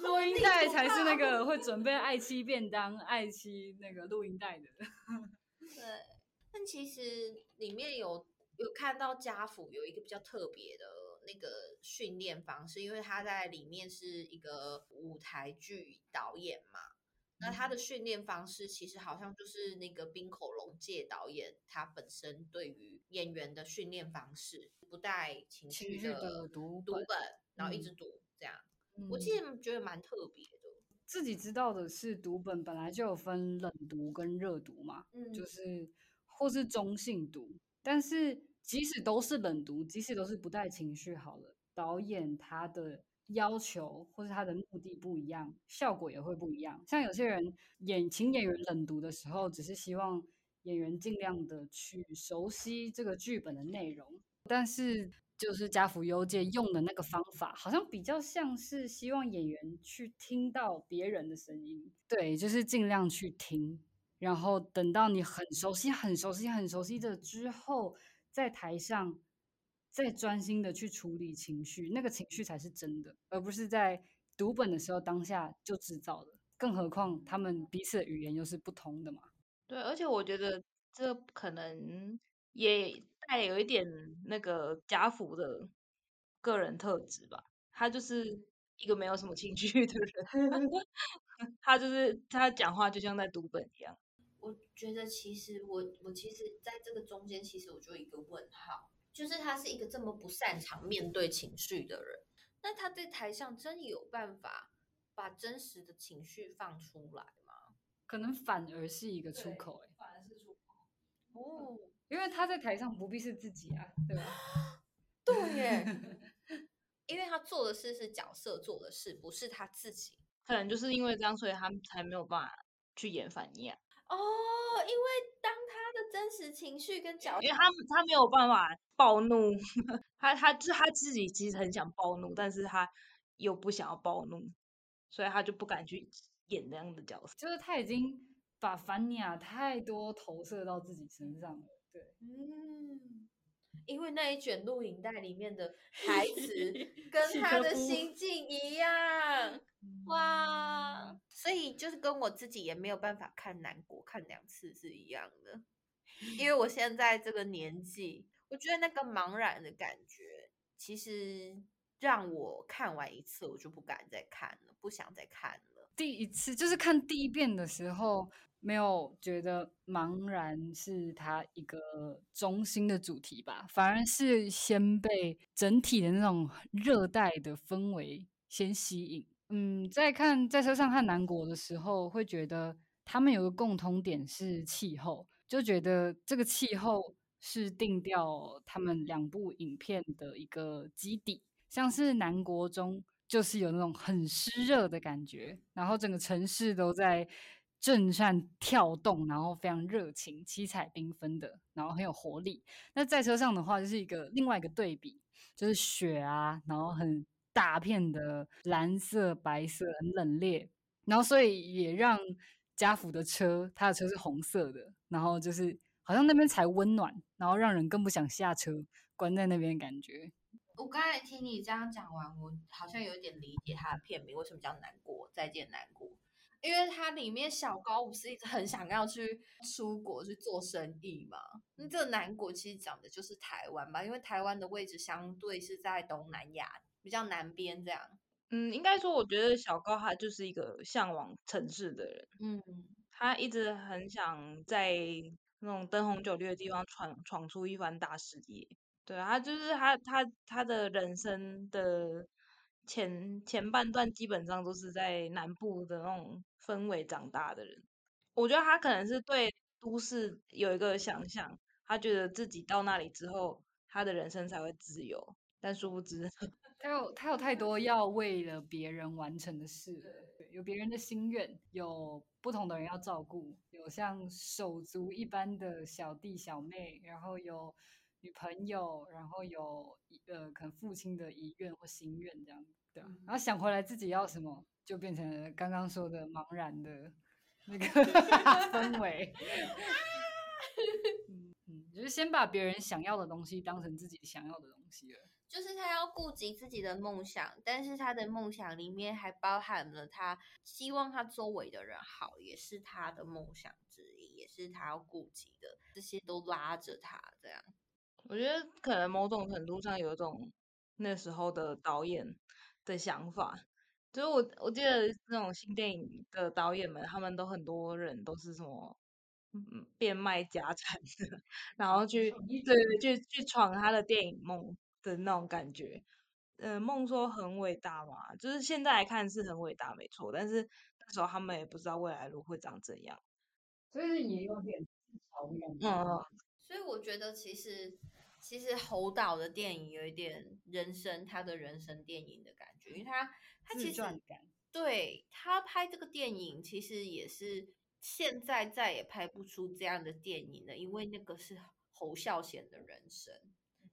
录音带才是那个会准备爱妻便当、爱妻那个录音带的。
对，但其实里面有有看到家福有一个比较特别的那个训练方式，因为他在里面是一个舞台剧导演嘛。那他的训练方式其实好像就是那个冰口龙介导演他本身对于演员的训练方式，不带情
情绪
绪的
的读本
读本，然后一
嗯
直读这样。我其实觉得蛮特别的。
自己知道的是，读本本来就有分冷读跟热读嘛，
嗯
就是或是中性读。但是即使都是冷读，即使都是不带情绪好了，导演他的要求或是他的目的不一样，效果也会不一样。像有些人演请演员冷读的时候，只是希望演员尽量的去熟悉这个剧本的内容，但是就是家福优介用的那个方法，好像比较像是希望演员去听到别人的声音，对，就是尽量去听，然后等到你很熟悉、很熟悉、很熟悉的之后，在台上再专心的去处理情绪，那个情绪才是真的，而不是在读本的时候当下就制造的。更何况他们彼此的语言又是不同的嘛。
对，而且我觉得这可能也带有一点那个贾府的个人特质吧。他就是一个没有什么情绪的人，他就是他讲话就像在读本一样。
我觉得其实我我其实在这个中间，其实我就一个问号，就是他是一个这么不擅长面对情绪的人，那他在台上真有办法把真实的情绪放出来吗？
可能反而是一个出口、欸，
反而是出口哦，
因为他在台上不必是自己啊，对吧？
对耶，因为他做的事是角色做的事，不是他自己
可能就是因为这样，所以他才没有办法去演反应啊。
哦，因为当他的真实情绪跟角
因为他他没有办法暴怒，他他就是他自己其实很想暴怒，但是他又不想要暴怒，所以他就不敢去演那样的角色。
就是他已经把凡尼亚太多投射到自己身上了。对，
嗯，因为那一卷录影带里面的台词 跟他的心境一样，哇！所以就是跟我自己也没有办法看南国看两次是一样的，因为我现在这个年纪，我觉得那个茫然的感觉，其实让我看完一次，我就不敢再看了，不想再看了。
第一次就是看第一遍的时候，没有觉得茫然是它一个中心的主题吧，反而是先被整体的那种热带的氛围先吸引。嗯，在看在车上看南国的时候，会觉得他们有个共通点是气候，就觉得这个气候是定调他们两部影片的一个基底。像是南国中，就是有那种很湿热的感觉，然后整个城市都在震颤跳动，然后非常热情、七彩缤纷的，然后很有活力。那在车上的话，就是一个另外一个对比，就是雪啊，然后很。大片的蓝色、白色，很冷冽，然后所以也让家福的车，他的车是红色的，然后就是好像那边才温暖，然后让人更不想下车，关在那边感觉。
我刚才听你这样讲完，我好像有点理解他的片名为什么叫难过，再见难过，因为它里面小高不是一直很想要去出国去做生意嘛？那这个南国其实讲的就是台湾吧，因为台湾的位置相对是在东南亚。比较南边这样，
嗯，应该说，我觉得小高他就是一个向往城市的人，
嗯，
他一直很想在那种灯红酒绿的地方闯闯出一番大事业。对他就是他他他的人生的前前半段基本上都是在南部的那种氛围长大的人。我觉得他可能是对都市有一个想象，他觉得自己到那里之后，他的人生才会自由，但殊不知。
他有他有太多要为了别人完成的事，有别人的心愿，有不同的人要照顾，有像手足一般的小弟小妹，然后有女朋友，然后有呃可能父亲的遗愿或心愿这样，对啊，然后想回来自己要什么，就变成了刚刚说的茫然的 那个氛围，嗯嗯，就是先把别人想要的东西当成自己想要的东西了。
就是他要顾及自己的梦想，但是他的梦想里面还包含了他希望他周围的人好，也是他的梦想之一，也是他要顾及的。这些都拉着他这样。
我觉得可能某种程度上有一种那时候的导演的想法，就是我我记得那种新电影的导演们，他们都很多人都是什么变卖家产的，然后去对去去闯他的电影梦。的那种感觉，呃，梦说很伟大嘛，就是现在来看是很伟大，没错。但是那时候他们也不知道未来路会长怎样，
所以也有点嘲
讽。嗯，
所以我觉得其实其实侯导的电影有一点人生，他的人生电影的感觉，因为他他其实对他拍这个电影，其实也是现在再也拍不出这样的电影了，因为那个是侯孝贤的人生。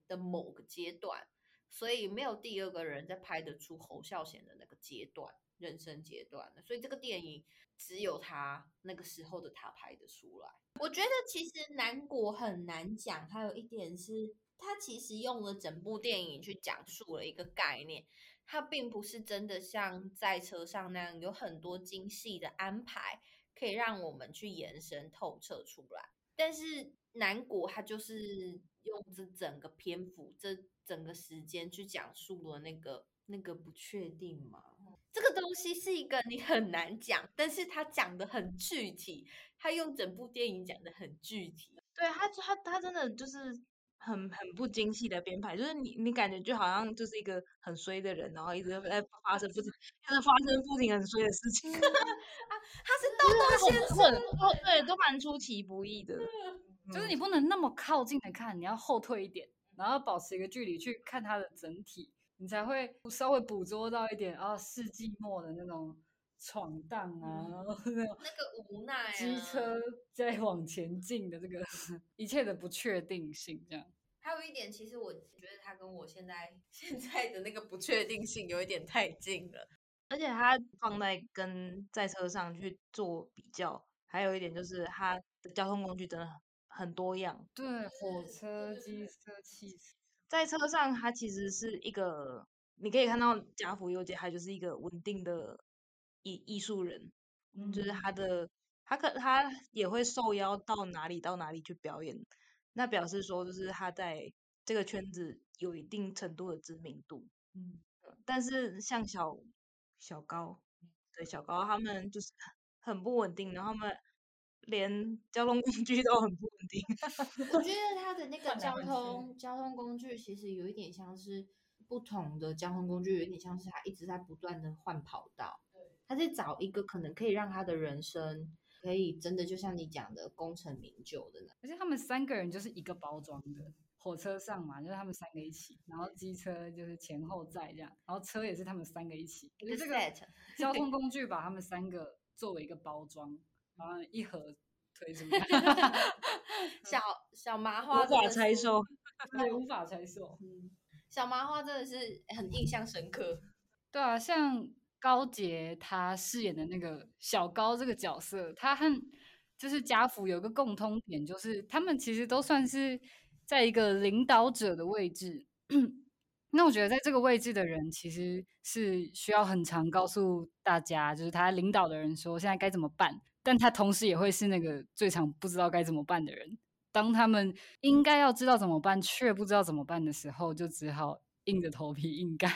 的某个阶段，所以没有第二个人在拍得出侯孝贤的那个阶段人生阶段的，所以这个电影只有他那个时候的他拍得出来。我觉得其实南国很难讲，还有一点是，他其实用了整部电影去讲述了一个概念，它并不是真的像在车上那样有很多精细的安排，可以让我们去延伸透彻出来。但是南国他就是用这整个篇幅、这整个时间去讲述了那个那个不确定嘛？这个东西是一个你很难讲，但是他讲的很具体，他用整部电影讲的很具体。
对他，他他真的就是很很不精细的编排，就是你你感觉就好像就是一个很衰的人，然后一直在发生不停，一直发生不停很衰的事情。
他是豆豆先生，
对，都蛮出其不意的。
就是你不能那么靠近的看，你要后退一点，然后保持一个距离去看它的整体，你才会稍微捕捉到一点啊世纪末的那种闯荡啊，然后那种
那个无奈啊，
机车在往前进的这个 一切的不确定性，这样。
还有一点，其实我觉得他跟我现在 现在的那个不确定性有一点太近了。
而且他放在跟在车上去做比较，还有一点就是他的交通工具真的很多样。
对，火车、机车、汽车，
在车上它其实是一个，你可以看到贾府优姐，她就是一个稳定的艺艺术人，就是
嗯
她的，她可她也会受邀到哪里到哪里去表演，那表示说就是他在这个圈子有一定程度的知名度。
嗯，
但是像小小高，对小高他们就是很不稳定，然后他们连交通工具都很不稳定。
我觉得他的那个交通交通工具其实有一点像是不同的交通工具，有一点像是他一直在不断的换跑道，他在找一个可能可以让他的人生可以真的就像你讲的功成名就的呢
而且他们三个人就是一个包装的。火车上嘛，就是他们三个一起，然后机车就是前后载这样，然后车也是他们三个一起。
一个
我觉得这个。交通工具把他们三个作为一个包装，然后一盒推出来，
小小麻花
无法拆售，
对，无法拆售。
嗯，小麻花真的是很印象深刻。
对啊，像高杰他饰演的那个小高这个角色，他和就是家福有个共通点，就是他们其实都算是在一个领导者的位置。那我觉得在这个位置的人，其实是需要很常告诉大家，就是他领导的人说现在该怎么办，但他同时也会是那个最常不知道该怎么办的人。当他们应该要知道怎么办，却不知道怎么办的时候，就只好硬着头皮硬干。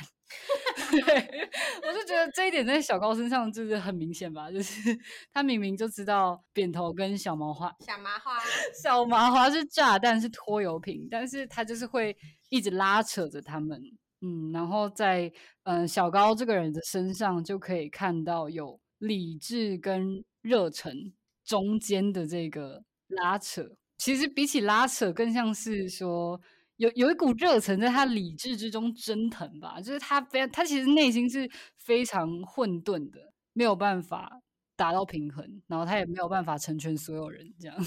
对，我就觉得这一点在小高身上就是很明显吧，就是 他明明就知道扁头跟小麻花
小麻花，
小麻花是炸弹是拖油瓶，但是他就是会一直拉扯着他们，嗯，然后在嗯、呃小高这个人的身上就可以看到有理智跟热忱中间的这个拉扯。其实比起拉扯，更像是说有有一股热忱在他理智之中蒸腾吧，就是他非他其实内心是非常混沌的，没有办法达到平衡，然后他也没有办法成全所有人这样。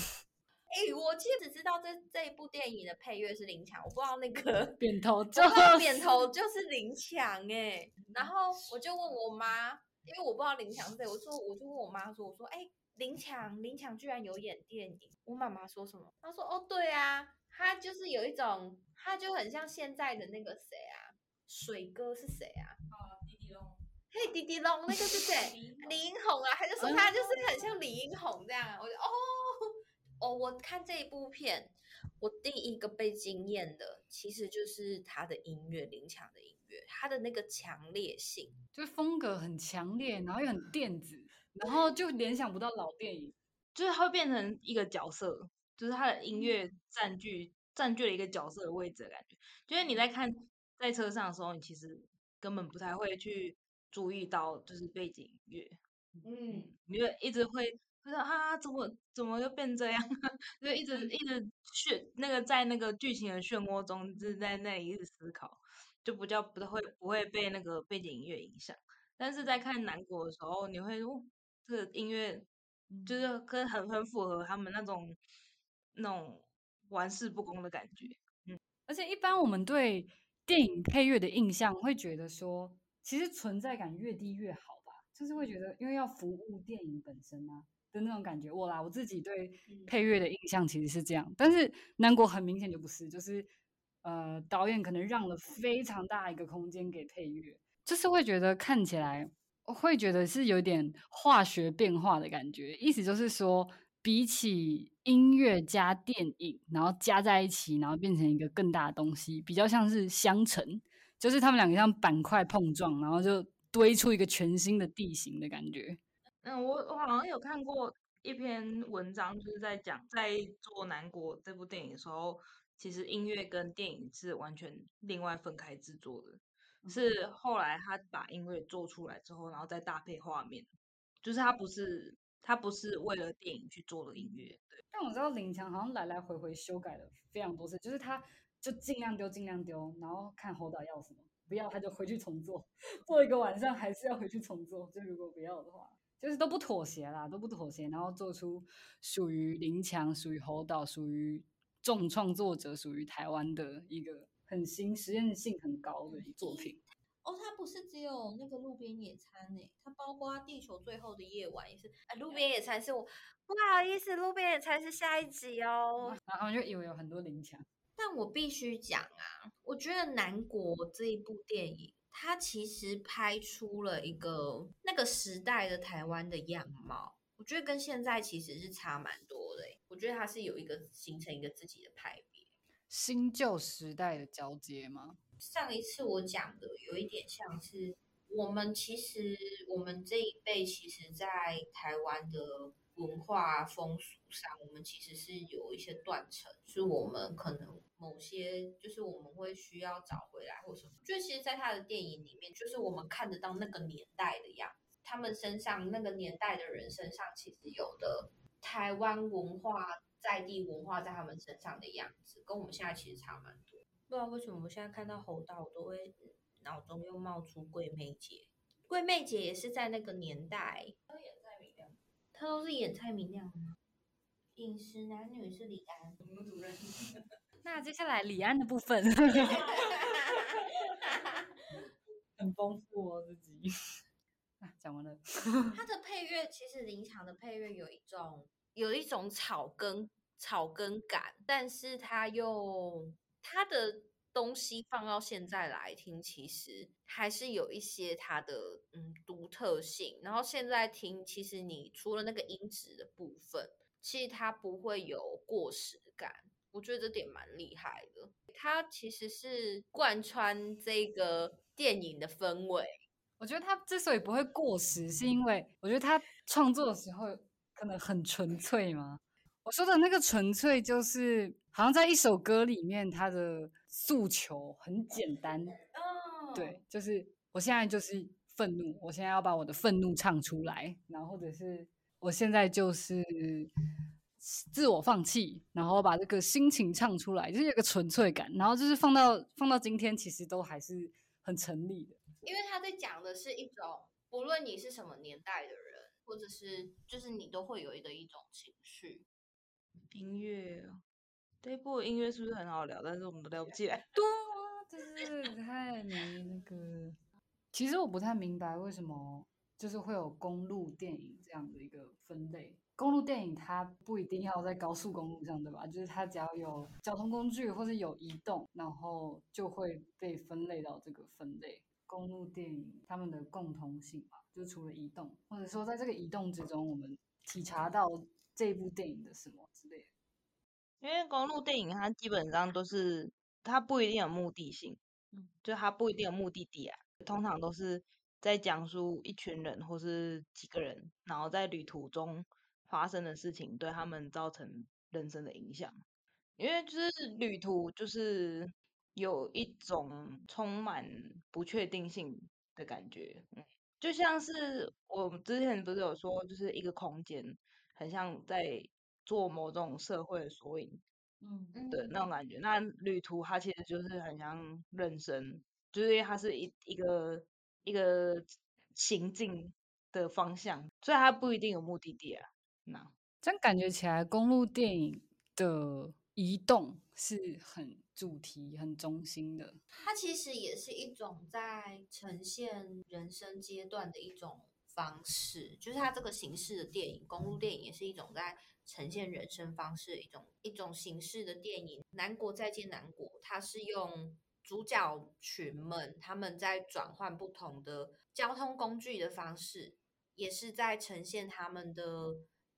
哎、我其实只知道这这一部电影的配乐是林强，我不知道那个
扁头
我
就
不知道扁头就是林强哎、然后我就问我妈，因为我不知道林强是谁，我说我就问我妈说，我说哎、林强林强居然有演电影，我妈妈说什么？她说哦对啊，他就是有一种，他就很像现在的那个谁啊，水哥是谁啊？啊，迪迪龙嘿，迪迪龙那个是谁？李英宏啊，他就说他就是很像李英宏这样，我就哦哦，我看这一部片，我第一个被惊艳的其实就是他的音乐，林强的音乐，他的那个强烈性。
就是风格很强烈，然后又很电子，然后就联想不到老电影。
就是他会变成一个角色，就是他的音乐占据占据了一个角色的位置的感觉。就是你在看在车上的时候，你其实根本不太会去注意到就是背景音乐，
嗯，
你就一直会会说啊，怎么怎么又变这样？就一直一直漩那个在那个剧情的漩涡中，就是在那里一直思考，就不叫不会不会被那个背景音乐影响。但是在看南国的时候，你会哦，这个音乐就是跟很很符合他们那种那种玩世不恭的感觉。
嗯而且一般我们对电影配乐的印象会觉得说，其实存在感越低越好吧，就是会觉得因为要服务电影本身啊的那种感觉。我啦，我自己对配乐的印象其实是这样，但是南国很明显就不是，就是呃导演可能让了非常大一个空间给配乐，就是会觉得看起来我会觉得是有点化学变化的感觉，意思就是说，比起音乐加电影，然后加在一起，然后变成一个更大的东西，比较像是相乘，就是他们两个像板块碰撞，然后就堆出一个全新的地形的感觉。
嗯，我我好像有看过一篇文章，就是在讲在做《南国》这部电影的时候，其实音乐跟电影是完全另外分开制作的，是后来他把音乐做出来之后，然后再搭配画面，就是他不是他不是为了电影去做的音乐，对，
但我知道林强好像来来回回修改了非常多次，就是他就尽量丢尽量丢，然后看侯导要什么不要他就回去重做，做一个晚上还是要回去重做。就如果不要的话，就是都不妥协啦，都不妥协，然后做出属于林强、属于侯导、属于众创作者、属于台湾的一个很新、实验性很高的作品。
哦，它不是只有那个路边野餐呢，它包括《地球最后的夜晚》也是。哎，路边野餐是我不好意思，路边野餐是下一集哦。
然后就以为有很多林强，
但我必须讲啊，我觉得《南国》这一部电影，它其实拍出了一个那个时代的台湾的样貌，我觉得跟现在其实是差蛮多的。我觉得它是有一个形成一个自己的派别，
新旧时代的交接吗？
上一次我讲的有一点像是，我们其实我们这一辈其实，在台湾的文化风俗上，我们其实是有一些断层，是我们可能某些就是我们会需要找回来或什么。就其实，在他的电影里面，就是我们看得到那个年代的样子，他们身上那个年代的人身上，其实有的台湾文化在地文化在他们身上的样子，跟我们现在其实差蛮多。不知道为什么我现在看到侯道，我都会脑中又冒出桂妹姐。桂妹姐也是在那个年代，
都演蔡明亮，
她都是演蔡明亮吗？饮食男女是李安，
我们主任。
那接下来李安的部分，很丰富哦自己。啊，讲完了。
他的配乐其实林强的配乐有一种有一种草根草根感，但是他又。他的东西放到现在来听，其实还是有一些它的嗯独特性。然后现在听，其实你除了那个音质的部分，其实它不会有过时感。我觉得这点蛮厉害的。它其实是贯穿这个电影的氛围。
我觉得它之所以不会过时，是因为我觉得他创作的时候可能很纯粹嘛。我说的那个纯粹，就是好像在一首歌里面，他的诉求很简单。哦，对，就是我现在就是愤怒，我现在要把我的愤怒唱出来，然后或者是我现在就是自我放弃，然后把这个心情唱出来，就是有个纯粹感。然后就是放到放到今天，其实都还是很成立的。
因为他在讲的是一种，不论你是什么年代的人，或者是就是你都会有的一种情绪。
音乐，这一部音乐是不是很好聊？但是我们都聊不起来。
对啊，就是太没那个。其实我不太明白为什么就是会有公路电影这样的一个分类。公路电影它不一定要在高速公路上，对吧？就是它只要有交通工具或者有移动，然后就会被分类到这个分类。公路电影他们的共同性嘛，就除了移动，或者说在这个移动之中，我们体察到。这部电影的什么？
因为公路电影它基本上都是它不一定有目的性，嗯，就它不一定有目的地啊，通常都是在讲述一群人或是几个人，然后在旅途中发生的事情对他们造成人生的影响。因为就是旅途就是有一种充满不确定性的感觉，嗯，就像是我们之前不是有说，就是一个空间。很像在做某种社会的缩影，嗯对那种感觉。那旅途它其实就是很像人生，就是因为它是一一个一个行进的方向，所以它不一定有目的地啊。那
这样感觉起来，公路电影的移动是很主题、很中心的。
它其实也是一种在呈现人生阶段的一种。方式就是它这个形式的电影，公路电影也是一种在呈现人生方式一种一种形式的电影。南国再见南国，它是用主角群们他们在转换不同的交通工具的方式，也是在呈现他们的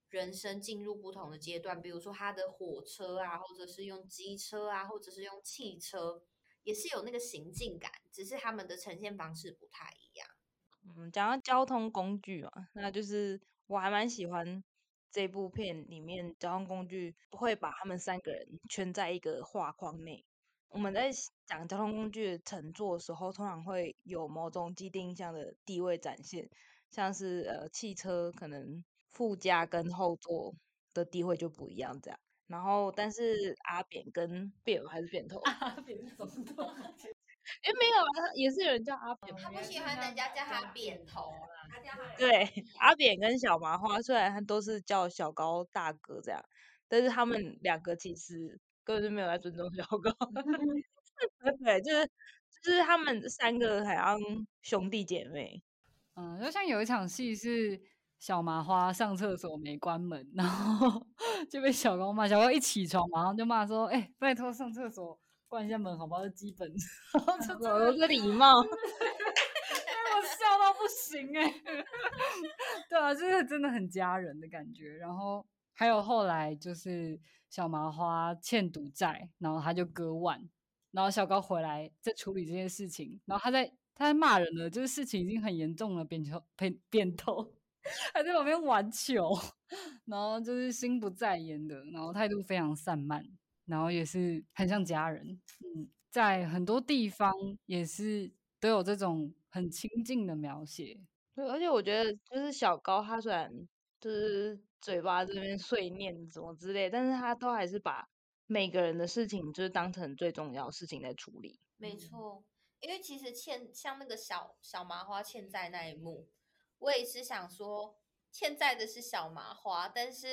人生进入不同的阶段。比如说他的火车啊，或者是用机车啊，或者是用汽车，也是有那个行进感，只是他们的呈现方式不太一样。
嗯，讲到交通工具啊，那就是我还蛮喜欢这部片里面交通工具不会把他们三个人圈在一个画框内。我们在讲交通工具的乘坐的时候，通常会有某种既定印象的地位展现，像是呃汽车可能副驾跟后座的地位就不一样这样。然后但是阿扁跟扁还是扁头，哎，没有啊，也是有人叫阿扁。
他不喜欢人家叫他扁头啦，他叫他
对，阿扁跟小麻花虽然他都是叫小高大哥这样，但是他们两个其实根本就没有在尊重小高。对，就是就是他们三个好像兄弟姐妹。
嗯，就像有一场戏是小麻花上厕所没关门，然后 就被小高骂。小高一起床马上就骂说：“哎、拜托上厕所关一下门好不好？这基本。”然后就真的
有个礼貌，
让 我笑到不行哎、对啊，就是真的很家人的感觉。然后还有后来就是小麻花欠赌债，然后他就割腕，然后小高回来在处理这件事情，然后他在他在骂人了，就是事情已经很严重了，扁球扁扁头 还在旁边玩球，然后就是心不在焉的，然后态度非常散漫，然后也是很像家人，嗯，在很多地方也是都有这种很亲近的描写。
对，而且我觉得就是小高他虽然就是嘴巴这边碎念什么之类，但是他都还是把每个人的事情就是当成最重要的事情在处理。
没错，因为其实欠像那个小小麻花欠债那一幕，我也是想说欠债的是小麻花，但是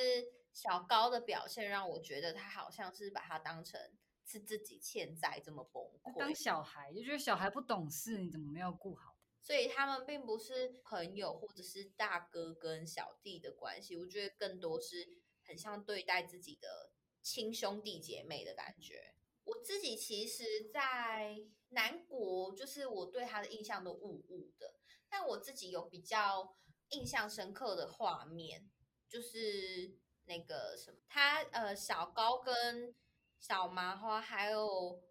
小高的表现让我觉得他好像是把他当成是自己欠债这么崩溃当，
小孩就觉得小孩不懂事，你怎么没有顾好？
所以他们并不是朋友或者是大哥跟小弟的关系，我觉得更多是很像对待自己的亲兄弟姐妹的感觉。我自己其实，在南国，就是我对他的印象都雾雾的，但我自己有比较印象深刻的画面，就是那个什么，他呃小高跟小麻花还有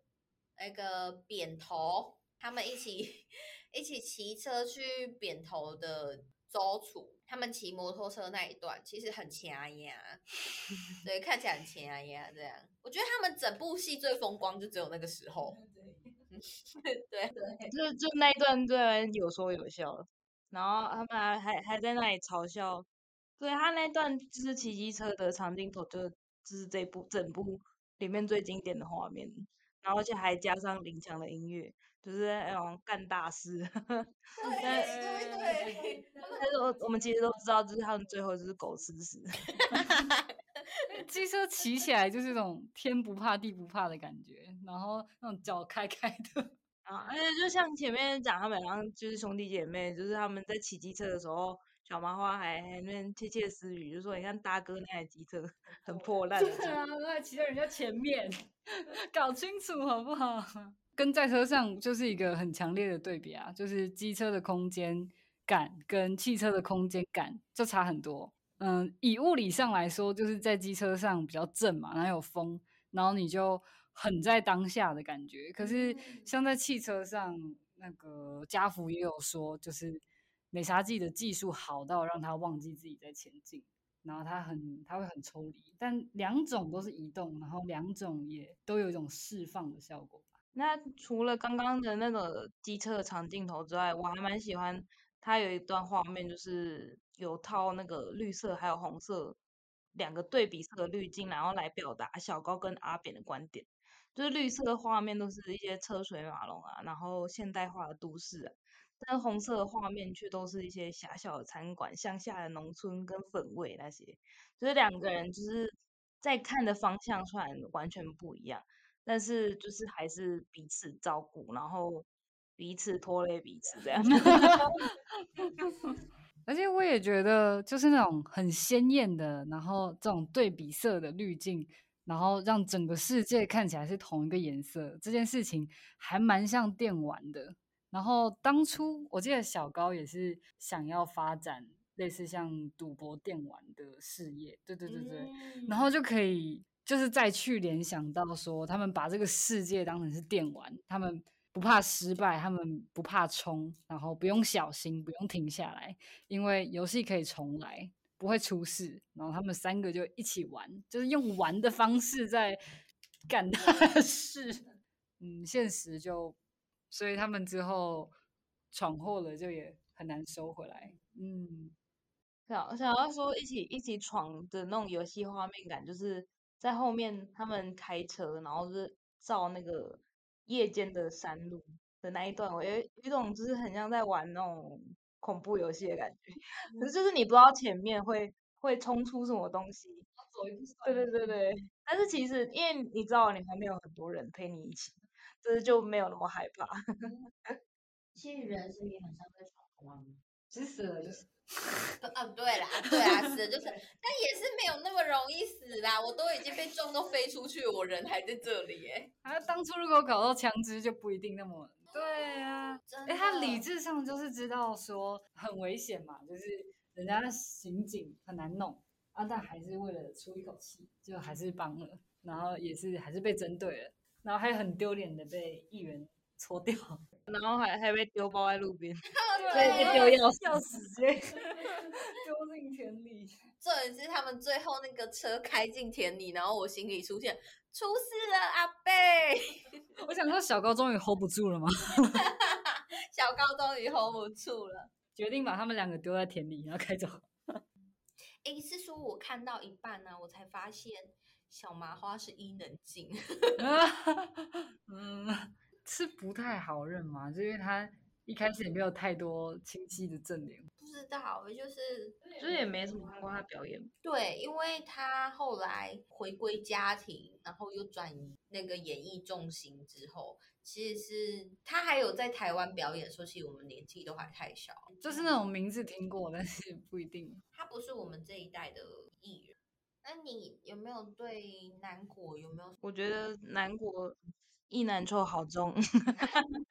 那个扁头，他们一起 一起骑车去扁头的周楚，他们骑摩托车那一段其实很掐呀，对，看起来很掐呀，这样。我觉得他们整部戏最风光就只有那个时候，对 对
就就那一段虽然有说有笑，然后他们还还还在那里嘲笑，对他那段就是骑机车的长镜头就，就是这部整部里面最经典的画面，然后而且还加上林强的音乐，就是那种干大事。
对对对，
但是我我们其实都知道，就是他们最后就是狗吃屎。
机车骑起来就是那种天不怕地不怕的感觉，然后那种脚开开的，
啊，而且就像前面讲，他们好像就是兄弟姐妹，就是他们在骑机车的时候，小麻花还还那边窃窃私语，就说你看大哥那台机车 很破烂，
对啊，都在骑在人家前面，搞清楚好不好？跟在车上就是一个很强烈的对比啊，就是机车的空间感跟汽车的空间感就差很多。嗯，以物理上来说，就是在机车上比较正嘛，然后有风，然后你就很在当下的感觉。可是像在汽车上，那个家福也有说，就是美沙纪的技术好到让他忘记自己在前进。然后他很，他会很抽离，但两种都是移动，然后两种也都有一种释放的效果吧。
那除了刚刚的那个机车的长镜头之外，我还蛮喜欢它有一段画面，就是有套那个绿色还有红色两个对比色的滤镜，然后来表达小高跟阿扁的观点。就是绿色的画面都是一些车水马龙啊，然后现代化的都市啊，但红色的画面却都是一些狭小的餐馆、乡下的农村跟粉味那些，就是两个人就是在看的方向虽然完全不一样，但是就是还是彼此照顾，然后彼此拖累彼此这样。
而且我也觉得，就是那种很鲜艳的，然后这种对比色的滤镜，然后让整个世界看起来是同一个颜色，这件事情还蛮像电玩的。然后当初我记得小高也是想要发展类似像赌博电玩的事业，对对对对，
嗯
然后就可以就是再去联想到说，他们把这个世界当成是电玩，他们不怕失败，他们不怕冲，然后不用小心，不用停下来，因为游戏可以重来，不会出事。然后他们三个就一起玩，就是用玩的方式在干他的事。嗯，现实就，所以他们之后闯祸了，就也很难收回来。嗯。
想想要说一起一起闯的那种游戏画面感，就是在后面他们开车，然后是照那个夜间的山路，的那一段，我有有一种就是很像在玩那种恐怖游戏的感觉，可是就是你不知道前面会会冲出什么东西，对对对对，但是其实因为你知道你旁边有很多人陪你一起，就是就没有那么害怕。
其实人生也很像在闯关。
其实死了就是。
啊，对啦，对啦，死了就是，但也是没有那么容易死啦。我都已经被撞都飞出去，我人还在这里耶。
啊当初如果搞到枪支，就不一定那么。对啊，
真
哎，他理智上就是知道说很危险嘛，就是人家的刑警很难弄啊，但还是为了出一口气，就还是帮了，然后也是还是被针对了，然后还很丢脸的被议员搓掉，
然后还还被丢包在路边，
对
被 丢钥匙。
钥匙直接丢进田里。
重点是他们最后那个车开进田里，然后我心里出现出事了，阿贝，
我想说小高终于 hold 不住了吗？
小高终于 hold 不住了。
决定把他们两个丢在田里，然后开走。
诶，是说我看到一半呢、我才发现小麻花是伊能静。
嗯，是不太好认嘛，就因为他一开始也没有太多清晰的正脸。
不知道，就是
就是也没怎么看过他表演。
对，因为他后来回归家庭，然后又转移那个演艺重心之后，其实是他还有在台湾表演的时候，其实我们年纪都还太小，
就是那种名字听过，但是不一定。
他不是我们这一代的艺人。那你有没有对南国有没有？
我觉得南国意难臭好重，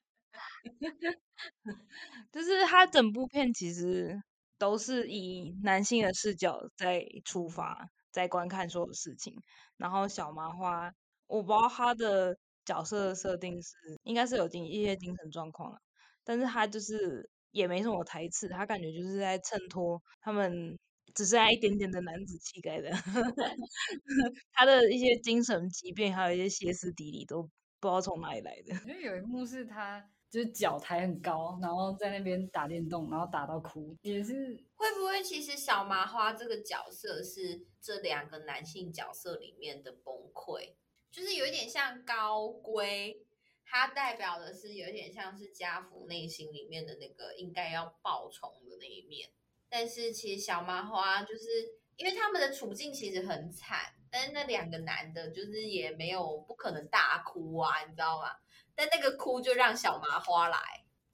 就是他整部片其实都是以男性的视角在出发，在观看所有事情。然后小麻花，我不知道他的角色的设定是应该是有精一些精神状况啊，但是他就是也没什么台词，他感觉就是在衬托他们只剩下一点点的男子气概的，他的一些精神疾病，还有一些歇斯底里，都不知道从哪里来的。
因为有一幕是他就是脚抬很高，然后在那边打电动，然后打到哭，也是
会不会其实小麻花这个角色是这两个男性角色里面的崩溃？就是有一点像高龟，它代表的是有一点像是家父内心里面的那个应该要报仇的那一面。但是其实小麻花就是因为他们的处境其实很惨，但是那两个男的就是也没有不可能大哭啊，你知道吗？但那个哭就让小麻花来，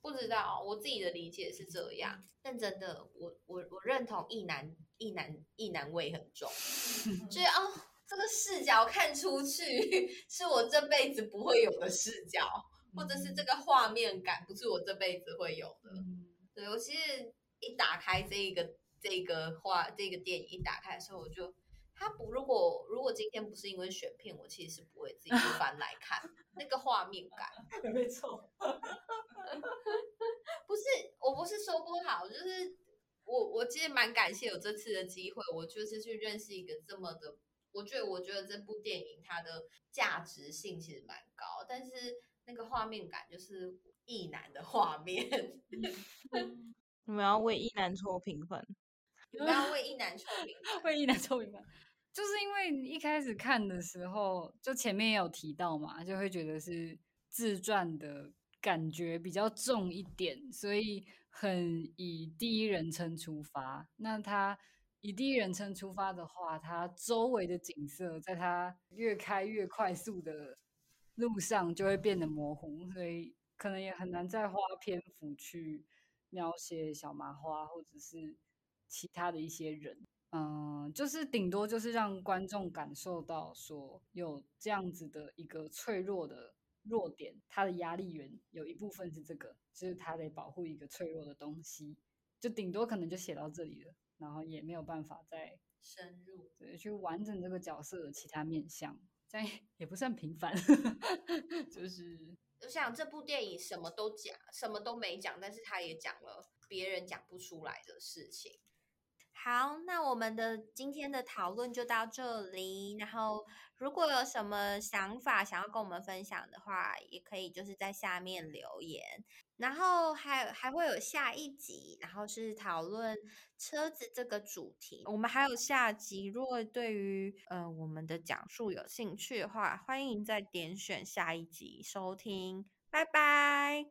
不知道我自己的理解是这样。但真的，我我我认同一男一男一男味很重，就是哦，这个视角看出去是我这辈子不会有的视角，或者是这个画面感不是我这辈子会有的。
嗯，
对我其实一打开这一个这个画这个电影一打开的时候，我就他不如果如果今天不是因为选片，我其实是不会自己去翻来看那个画面感。
没错，
不是，我不是说不好，就是我我其实蛮感谢有这次的机会，我就是去认识一个这么的，我觉得我觉得这部电影它的价值性其实蛮高，但是那个画面感就是意难的画面，
你们要为意难错平分，
不要为意难臭名。
会意难臭明白。就是因为一开始看的时候，就前面也有提到嘛，就会觉得是自传的感觉比较重一点，所以很以第一人称出发。那他以第一人称出发的话，他周围的景色在他越开越快速的路上就会变得模糊，所以可能也很难再花篇幅去描写小麻花或者是其他的一些人。嗯，就是顶多就是让观众感受到说有这样子的一个脆弱的弱点，他的压力源有一部分是这个，就是他得保护一个脆弱的东西，就顶多可能就写到这里了，然后也没有办法再
深入，
对去完整这个角色的其他面相，这样 也不算平凡，就是
我想这部电影什么都讲，什么都没讲，但是他也讲了别人讲不出来的事情。好，那我们的今天的讨论就到这里。然后，如果有什么想法想要跟我们分享的话，也可以就是在下面留言。然后还还会有下一集，然后是讨论车子这个主题。我们还有下集，如果对于呃我们的讲述有兴趣的话，欢迎再点选下一集收听。拜拜。